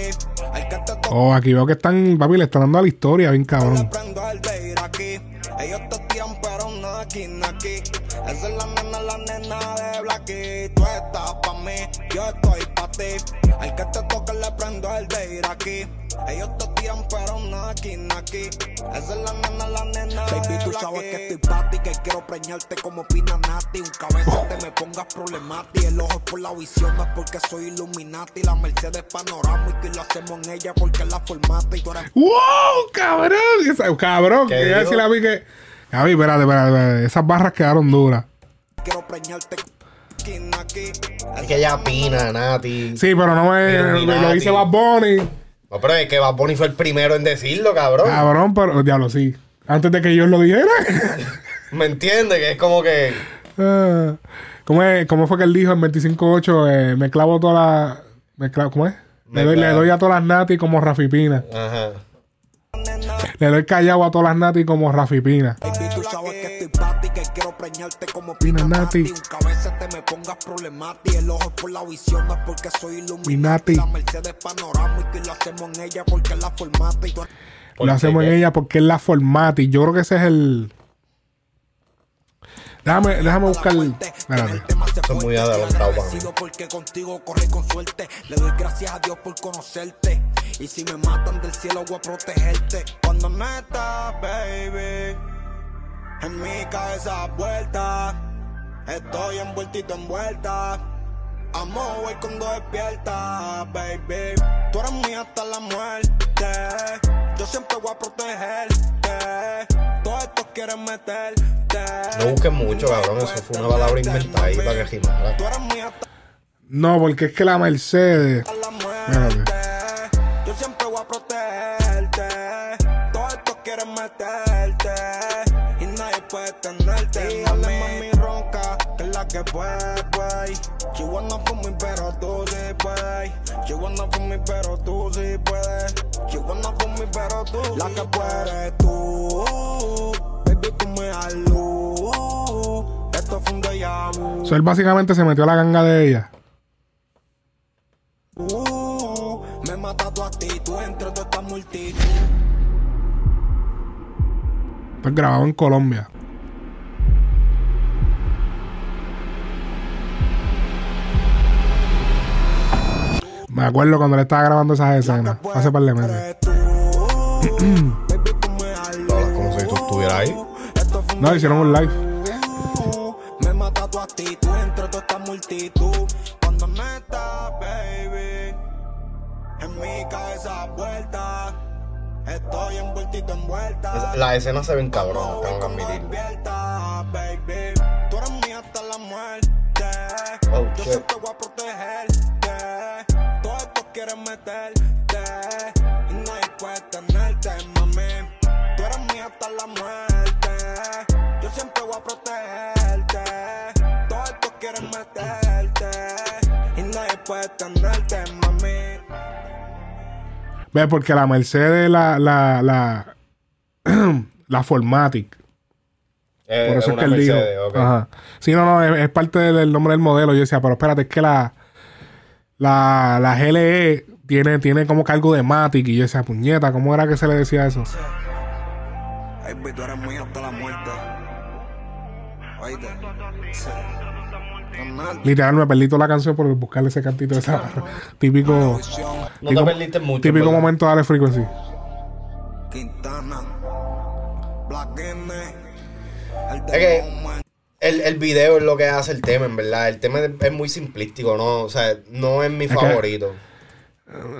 El que te Oh, aquí veo que están, papi, le están dando a la historia, bien cabrón. prendo el de ir aquí. Ellos te tiran, pero no aquí, no aquí. Esa es la nena, la nena de Blacky. Tú estás pa' mí, yo estoy pa' ti. Al que te toca le prendo el de ir aquí. Ellos te tiran, pero no aquí, no aquí. Esa es la nena, la nena Baby, de tú sabes que estoy pa' ti, que quiero preñarte como Pina Nati. Un cabeza te me pongas problemático. El ojo es por la visión, no es porque soy Illuminati. La Mercedes panorámica y lo hacemos en ella porque la formata y tú eres ¡Wow! ¡Cabrón! Esa- cabrón, ¿Qué quería dijo? decirle a mí que. Gaby, espérate, espérate, espérate. Esas barras quedaron duras. quiero preñarte. Es que ella Nati. Sí, pero no me. Lo dice Bad Bunny. No, pero es que Bad Bunny fue el primero en decirlo, cabrón. Cabrón, pero. Diablo, sí. Antes de que ellos lo dijeran. ¿Me entiendes? Que es como que. Ah, ¿Cómo, es- ¿Cómo fue que él dijo en 25.8? Eh, me clavo toda la. Me clavo, ¿Cómo es? Me Le doy, le clavo. doy a todas las nati como Rafi Pina. Ajá. Le doy callado a todas las nati como Rafi preñarte como Pina Nati. Nati. Un cabeza te me pongas problemático. El ojo es por la visión, no es porque soy Illuminati. Minati. La Mercedes panorámica y lo hacemos en ella porque la formata y tú eres ¿Por Lo qué hacemos en qué? ella porque es la formata. Y yo creo que ese es el. Déjame, déjame buscar. Espérate. Esto es muy adelantado para mí. agradecido porque contigo corre con suerte. Le doy gracias a Dios por conocerte. Y si me matan del cielo voy a protegerte. Cuando no estás, baby, en mi cabeza vuelta, estoy envueltito envuelta. Amo voy cuando despierta, baby. Tú eres mía hasta la muerte. Yo siempre voy a protegerte. Todos estos quieren meterte. No busques mucho, cabrón. Eso fue una palabra inventada ahí para que rimara. Tú eres mía hasta No, porque es que la Mercedes. la Espérate. muerte. Yo siempre voy a protegerte. Todos estos quieren meterte. Que puede, pues. Wanna me, pero tú sí puedes. Wanna me, pero tú sí puedes. Wanna me, pero tú La que puedes tú. Baby, tú me. Esto fue un déjà tabú. So, él básicamente se metió a la ganga de ella. Uh, me mata tu actitud entre toda esta multitud. Esto es grabado en Colombia. Me acuerdo cuando le estaba grabando esas escenas. Hace par de meses. Hablas como si tú estuvieras ahí. No, hicieron un live. Me mata tu actitud entre toda esta multitud. Cuando no estás, baby, en mi cabeza vuelta. Estoy envueltito Las escenas se ven cabronas, tengo que admitir. Despierta, baby. Tú eres mía hasta la muerte. Oh, shit. Tenerte, mami. Ve, porque la Mercedes, la, la, la, la Formatic. Eh, Por eso es que él dijo. Mercedes, ok. Ajá. Sí, no, no, es, es parte del nombre del modelo. Yo decía, pero espérate, es que la, la, la GLE tiene, tiene como cargo de Matic. Y yo decía, puñeta, ¿cómo era que se le decía eso? Ay, baby, tú eres mía hasta la muerte. Oíste. Literal, me perdí toda la canción por buscarle ese cantito de esa Típico. No te típico- perdiste mucho, Típico ¿verdad? momento de Alex Frequency. Quintana. El Es que el, el video es lo que hace el tema, en verdad. El tema es, muy simplístico, ¿no? O sea, no es mi favorito.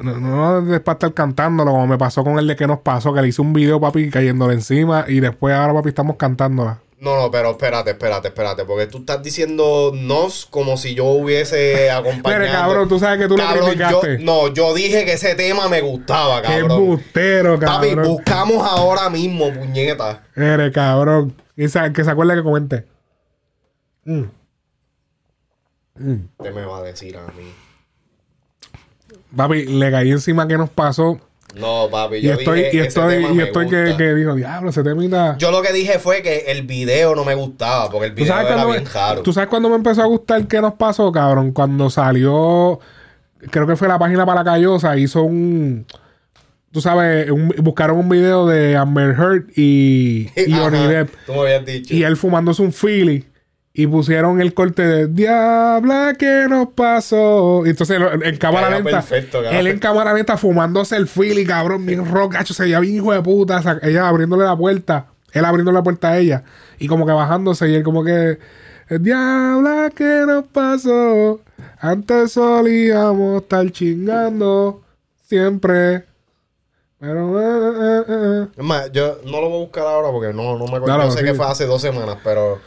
No, no es para estar cantándolo, como me pasó con el de que nos pasó, que le hice un video, papi, cayéndole encima. Y después ahora, papi, estamos cantándola. No, no, pero espérate, espérate, espérate. Porque tú estás diciendo nos como si yo hubiese acompañado. Mire, cabrón, tú sabes que tú lo criticaste. yo- No, yo dije que ese tema me gustaba, Qué cabrón. embustero, Papi, cabrón. buscamos ahora mismo, puñeta. Eres cabrón. Y sa- que se acuerde que comenté. Mm. Mm. ¿Qué me va a decir a mí? Papi, le caí encima que nos pasó. No, papi, Y yo estoy, dije y estoy, y estoy que, que dijo, diablo, se termina. Yo lo que dije fue que el video no me gustaba, porque el ¿Tú video era cuando bien me, raro. ¿Tú sabes cuándo me empezó a gustar qué nos pasó, cabrón? Cuando salió, creo que fue la página para Callosa, hizo un. Tú sabes, un- buscaron un video de Amber Heard y, y Johnny Depp. Tú me habías dicho. Y él fumándose un Philly. Y pusieron el corte de Diabla que nos pasó. Y entonces en cámara lenta. perfecto, él en cámara lenta fumándose el Philly, cabrón, bien rock, gacho, se veía bien hijo de puta. Ella abriéndole la puerta. Él abriéndole la puerta a ella. Y como que bajándose. Y él como que. Diabla que nos pasó. Antes solíamos estar chingando. Siempre. Pero. eh, eh, eh, eh. Es más, yo no lo voy a buscar ahora porque no, no me acuerdo. Dale, yo sé sí. que fue hace dos semanas, pero.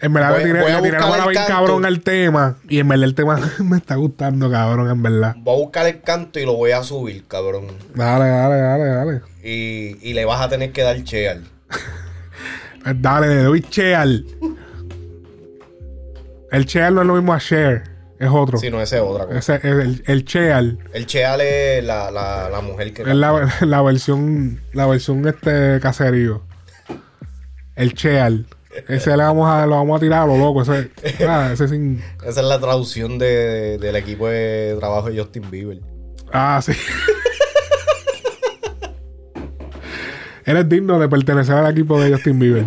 En verdad Voy- le tiré, voy a le tiré el bien cabrón al tema. Y en verdad el tema me está gustando, cabrón, en verdad. Voy a buscar el canto y lo voy a subir, cabrón. Dale, dale, dale, dale. Y, y le vas a tener que dar cheal. Pues Dale, le doy cheal. El cheal no es lo mismo a share, es otro. Si no, ese es otra cosa. Ese es el, el cheal. El cheal es la, la, la mujer que. Es la, la versión, la versión este caserío. El cheal. Ese le vamos a, lo vamos a tirar a lo loco. Ese, ah, ese sin. Esa es la traducción de, del equipo de trabajo de Justin Bieber. Ah, sí. Eres digno de pertenecer al equipo de Justin Bieber.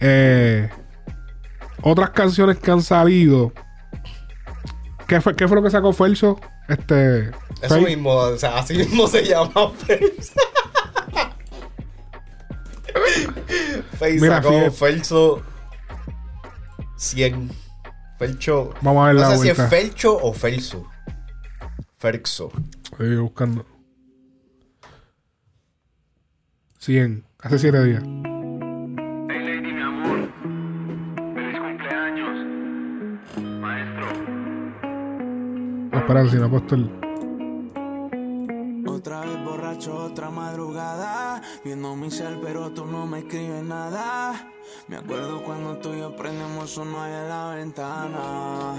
Eh, otras canciones que han salido. ¿Qué fue, qué fue lo que sacó Felso? Este. Eso mismo, o sea, así mismo se llama Face. Face Mira, sacó fíjate. Felso 100. Felcho. Vamos a ver no la sé vuelta. si es Felcho o Felso. Ferxo. Estoy buscando. 100. Hace 7 días. Hey Lady, mi amor. Feliz cumpleaños. Maestro. Espera, si no he puesto el. Otra vez otra madrugada. Viendo mi cel, pero tú no me escribes nada. Me acuerdo cuando tú y yo prendemos uno ahí en la ventana.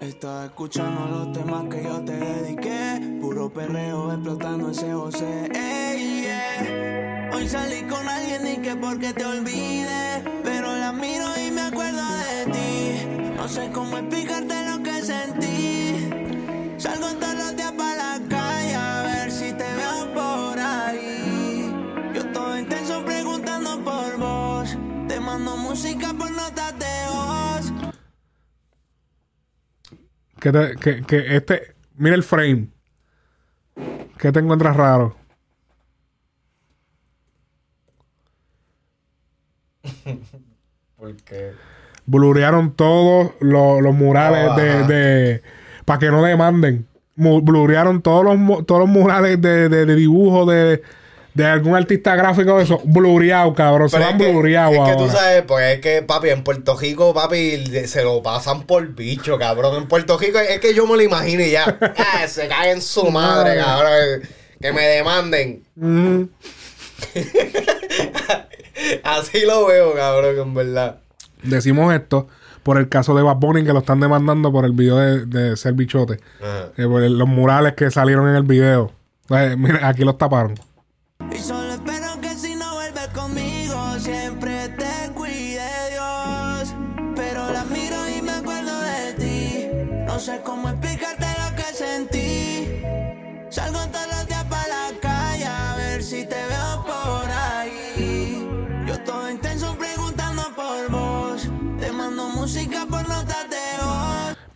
Estaba escuchando los temas que yo te dediqué. Puro perreo explotando ese José. Ey, yeah. Hoy salí con alguien y que porque te olvide. Pero la miro y me acuerdo de ti. No sé cómo explicarte lo que sentí. Salgo todos los días para Música por notas de voz. Que, te- que, que este. Mira el frame. ¿Qué te encuentras raro? Porque. Blurearon todos los, los murales Oh, de, de- para que no demanden. Blurearon todos los, todos los murales de, de, de dibujo de, de algún artista gráfico de eso. Blureado, cabrón. Se Pero van es que, blureados es que tú sabes, pues es que, papi, en Puerto Rico, papi, se lo pasan por bicho, cabrón. En Puerto Rico es que yo me lo imagino y ya. Ah, se cae en su madre, cabrón. Que me demanden. Mm. Así lo veo, cabrón, en verdad. Decimos esto por el caso de Bad Bunny que lo están demandando por el video de, de ser bichote. Eh, por el- los murales que salieron en el video. Eh, mira, aquí los taparon.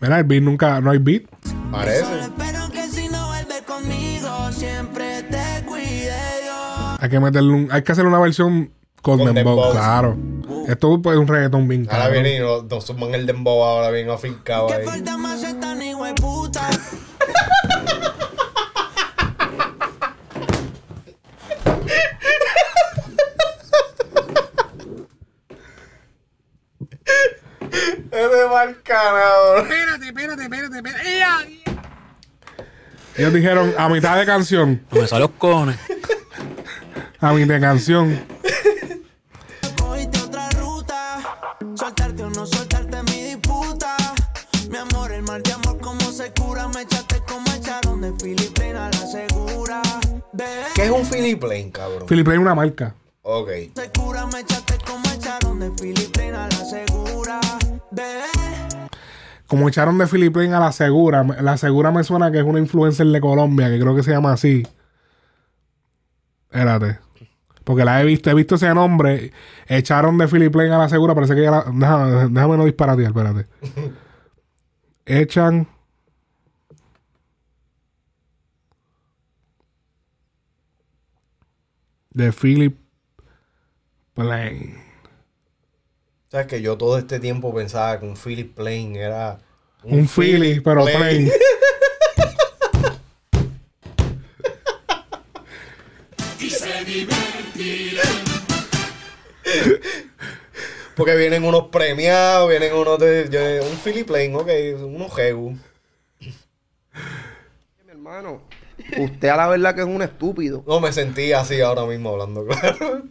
Mira, el beat nunca, no hay beat. Parece. Solo espero que si no vuelves conmigo siempre te cuide Dios. Hay que meterle un, hay que hacer una versión con, Con dembow, dembow. claro. Esto es un reggaetón bien Ahora cabrón. viene y nos, nos suman el dembow ahora bien afincado ahí. Falta más esta ni puta. Mal canador. Espérate, espérate, espérate, espérate. ¡Ea! Ellos dijeron a mitad de canción. No me salen los cojones. A mitad de canción. Cogiste otra ruta. Soltarte o no soltarte mi disputa. Mi amor, el mal de amor, como se cura. Me echaste como echaron de Filipina la segura. ¿Qué es un Philip Lane, cabrón? Philip Lane es una marca. Ok. se cura. Me echaste como echaron de Filipina la segura. Como echaron de Philip Lane a la Segura. La Segura me suena que es una influencer de Colombia, que creo que se llama así. Espérate. Porque la he visto, he visto ese nombre. Echaron de Philip Lane a la Segura, parece que ya la. Déjame, déjame no disparatear, espérate. Echan. De Philip Lane. ¿Sabes que yo todo este tiempo pensaba que un Philip Plain era Un Philly, pero plain. Y se divertirán. Porque vienen unos premiados, vienen unos de, un Philip Plain, ok, unos Gegu. Mi hermano, usted a la verdad que es un estúpido. No me sentí así ahora mismo hablando, claro.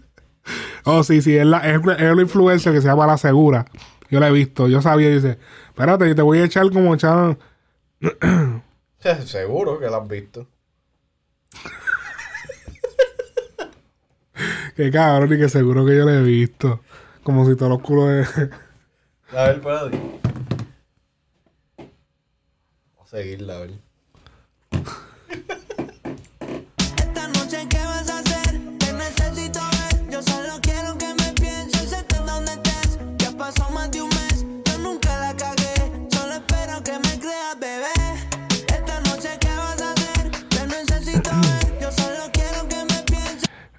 Oh, sí, sí, es, la, es, es una influencer que se llama La Segura. Yo la he visto, yo sabía, dice, espérate, te voy a echar como echaron. Seguro que lo has visto. que cabrón, y que seguro que yo la he visto. Como si todos los culos de. A ver, espérate. Vamos a seguirla, a ver.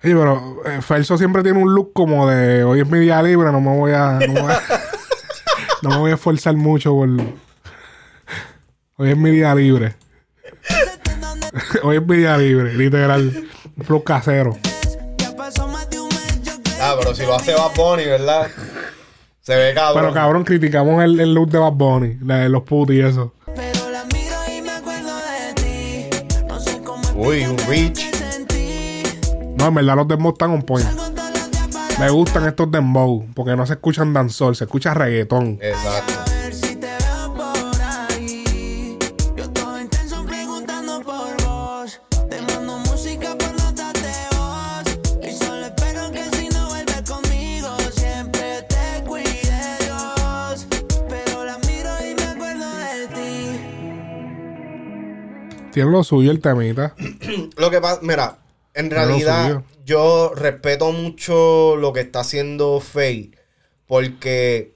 Oye, pero eh, Felso siempre tiene un look como de hoy es mi día libre, no me voy a. No me voy a, no me voy a esforzar mucho por. Hoy es mi día libre. hoy es mi día libre, literal. Un flow casero. Ah, pero si lo hace Bad Bunny, ¿verdad? Se ve cabrón. Pero cabrón, criticamos el, el look de Bad Bunny, la de los putos y eso. Pero la miro no, en verdad los dembow están un point. Me gustan estos dembow porque no se escuchan danzol, se escucha reggaetón. Exacto. Tiene lo suyo el temita. lo que pasa, mira, en realidad yo respeto mucho lo que está haciendo Faye. Porque,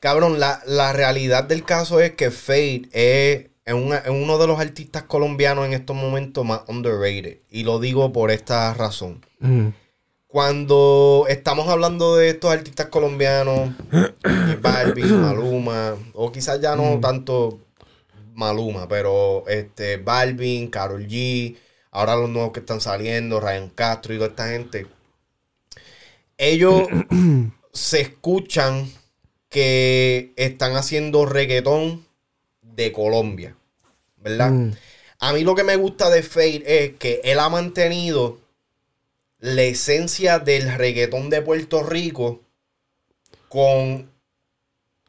cabrón, la, la realidad del caso es que Fade es, es una- es uno de los artistas colombianos en estos momentos más underrated. Y lo digo por esta razón. Mm. Cuando estamos hablando de estos artistas colombianos, Barbie, Maluma, o quizás ya no tanto Maluma, pero este Balvin, Karol G, ahora los nuevos que están saliendo, Ryan Castro y toda esta gente, ellos se escuchan que están haciendo reggaetón de Colombia, ¿verdad? Mm. A mí lo que me gusta de Fade es que él ha mantenido la esencia del reggaetón de Puerto Rico con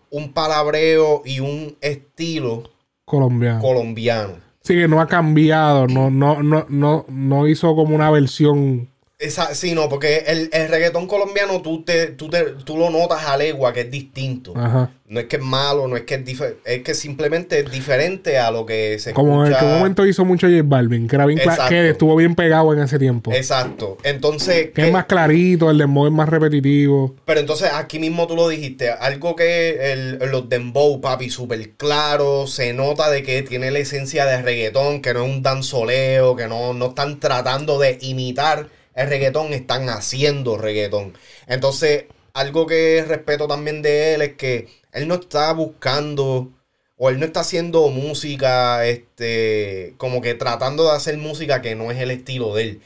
un palabreo y un estilo Colombiano. colombiano. Sí, que no ha cambiado. No, no, no, no, no hizo como una versión. Esa, sí, no, porque el, el reggaetón colombiano tú, te, tú, te- tú lo notas a legua que es distinto. Ajá. No es que es malo, no es que es diferente, es que simplemente es diferente a lo que se Como en escucha. el momento hizo mucho J Balvin, que era bien que estuvo bien pegado en ese tiempo. Exacto. Entonces, Que es ¿qué- más clarito, el dembow es más repetitivo. Pero entonces aquí mismo tú lo dijiste, algo que el, los dembow, papi, súper claro, se nota de que tiene la esencia de reggaetón, que no es un danzoleo, que no, no están tratando de imitar el reggaetón, están haciendo reggaetón. Entonces, algo que respeto también de él es que él no está buscando o él no está haciendo música, este, como que tratando de hacer música que no es el estilo de él.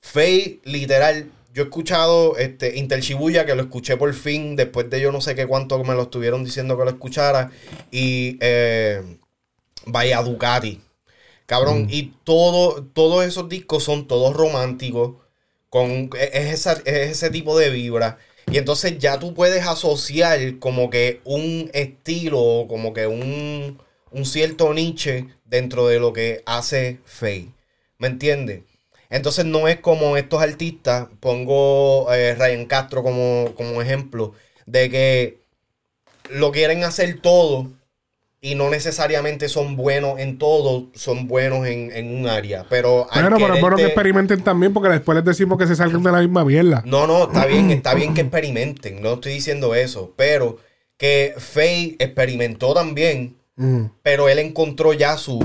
Faye, literal, yo he escuchado este Inter Shibuya, que lo escuché por fin, después de yo no sé qué cuánto me lo estuvieron diciendo que lo escuchara. Y eh, Vaya Ducati. Cabrón, y todo, todos esos discos son todos románticos. Con, es, esa- es ese tipo de vibra. Y entonces ya tú puedes asociar como que un estilo, como que un, un cierto niche dentro de lo que hace Faye. ¿Me entiendes? Entonces no es como estos artistas, pongo eh, Ryan Castro como, como ejemplo, de que lo quieren hacer todo y no necesariamente son buenos en todo, son buenos en, en un área. Pero Bueno, pero es bueno que experimenten también, porque después les decimos que se salgan de la misma mierda. no, no, está bien, está bien que experimenten, no estoy diciendo eso, pero que Faye experimentó también, Mm. pero él encontró ya su,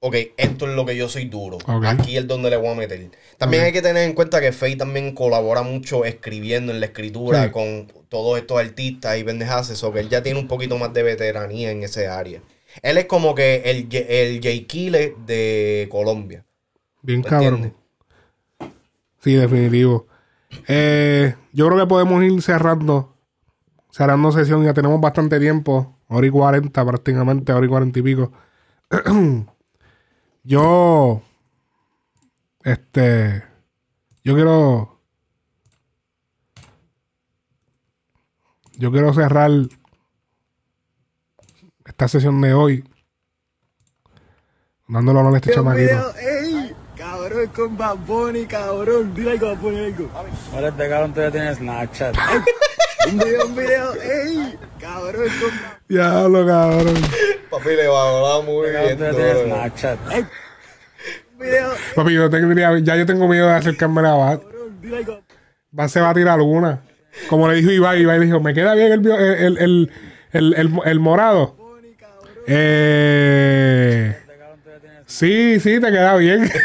ok, esto es lo que yo soy duro, aquí es donde le voy a meter. También hay que tener en cuenta que Faye también colabora mucho escribiendo en la escritura Sí. con todos estos artistas y pendejas, eso que él ya tiene un poquito más de veteranía en ese área. Él es como que el, el Jay Kile de Colombia. Bien ¿Me cabrón. entiendes? Sí, definitivo. Eh, yo creo que podemos ir cerrando. Cerrando sesión. Ya tenemos bastante tiempo. Hora y 40 prácticamente. Hora y 40 y pico. yo. Este. Yo quiero. Yo quiero cerrar esta sesión de hoy. Dándole honor a este chamaquito. ey, cabrón, con Bad Bunny, cabrón. Dile algo, Bad Bunny, algo. Ahora este cabrón todavía tiene Snapchat. Un video, un video, ey, cabrón, con Ya lo cabrón. Papi le va a hablar muy bien. Snapchat. Papi, yo tendría, ya yo tengo miedo de acercarme a la bat. Va se va a tirar alguna. Como le dijo Ibai, Ibai dijo, me queda bien el, el, el, el, el morado. Eh, sí, sí, te queda bien.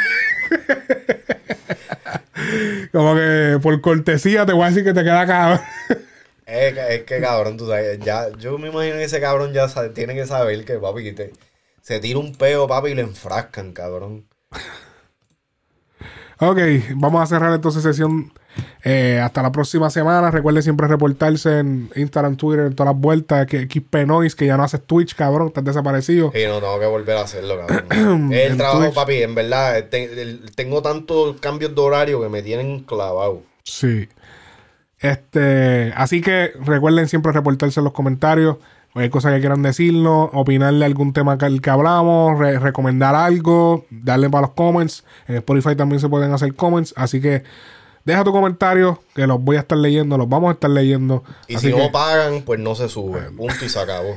Como que por cortesía te voy a decir que te queda cabrón. Es que, es que cabrón, tú sabes, ya, yo me imagino que ese cabrón ya sabe- tiene que saber que, papi, que te- se tira un peo, papi, y le enfrascan, cabrón. Ok, vamos a cerrar entonces sesión. eh, hasta la próxima semana. Recuerde siempre reportarse en Instagram, Twitter, en todas las vueltas. Que XP Noise, que ya no haces Twitch, cabrón, estás desaparecido. Y no tengo que volver a hacerlo, cabrón. el En trabajo, Twitch. papi, en verdad, te- el- tengo tantos cambios de horario que me tienen clavado. Sí. Este, así que recuerden siempre reportarse en los comentarios. Hay cosas que quieran decirnos, opinarle algún tema que, que hablamos, recomendar algo, darle para los comments. En Spotify también se pueden hacer comments. Así que deja tu comentario, que los voy a estar leyendo, los vamos a estar leyendo. Y si no pagan, pues no se sube. Punto y se acabó.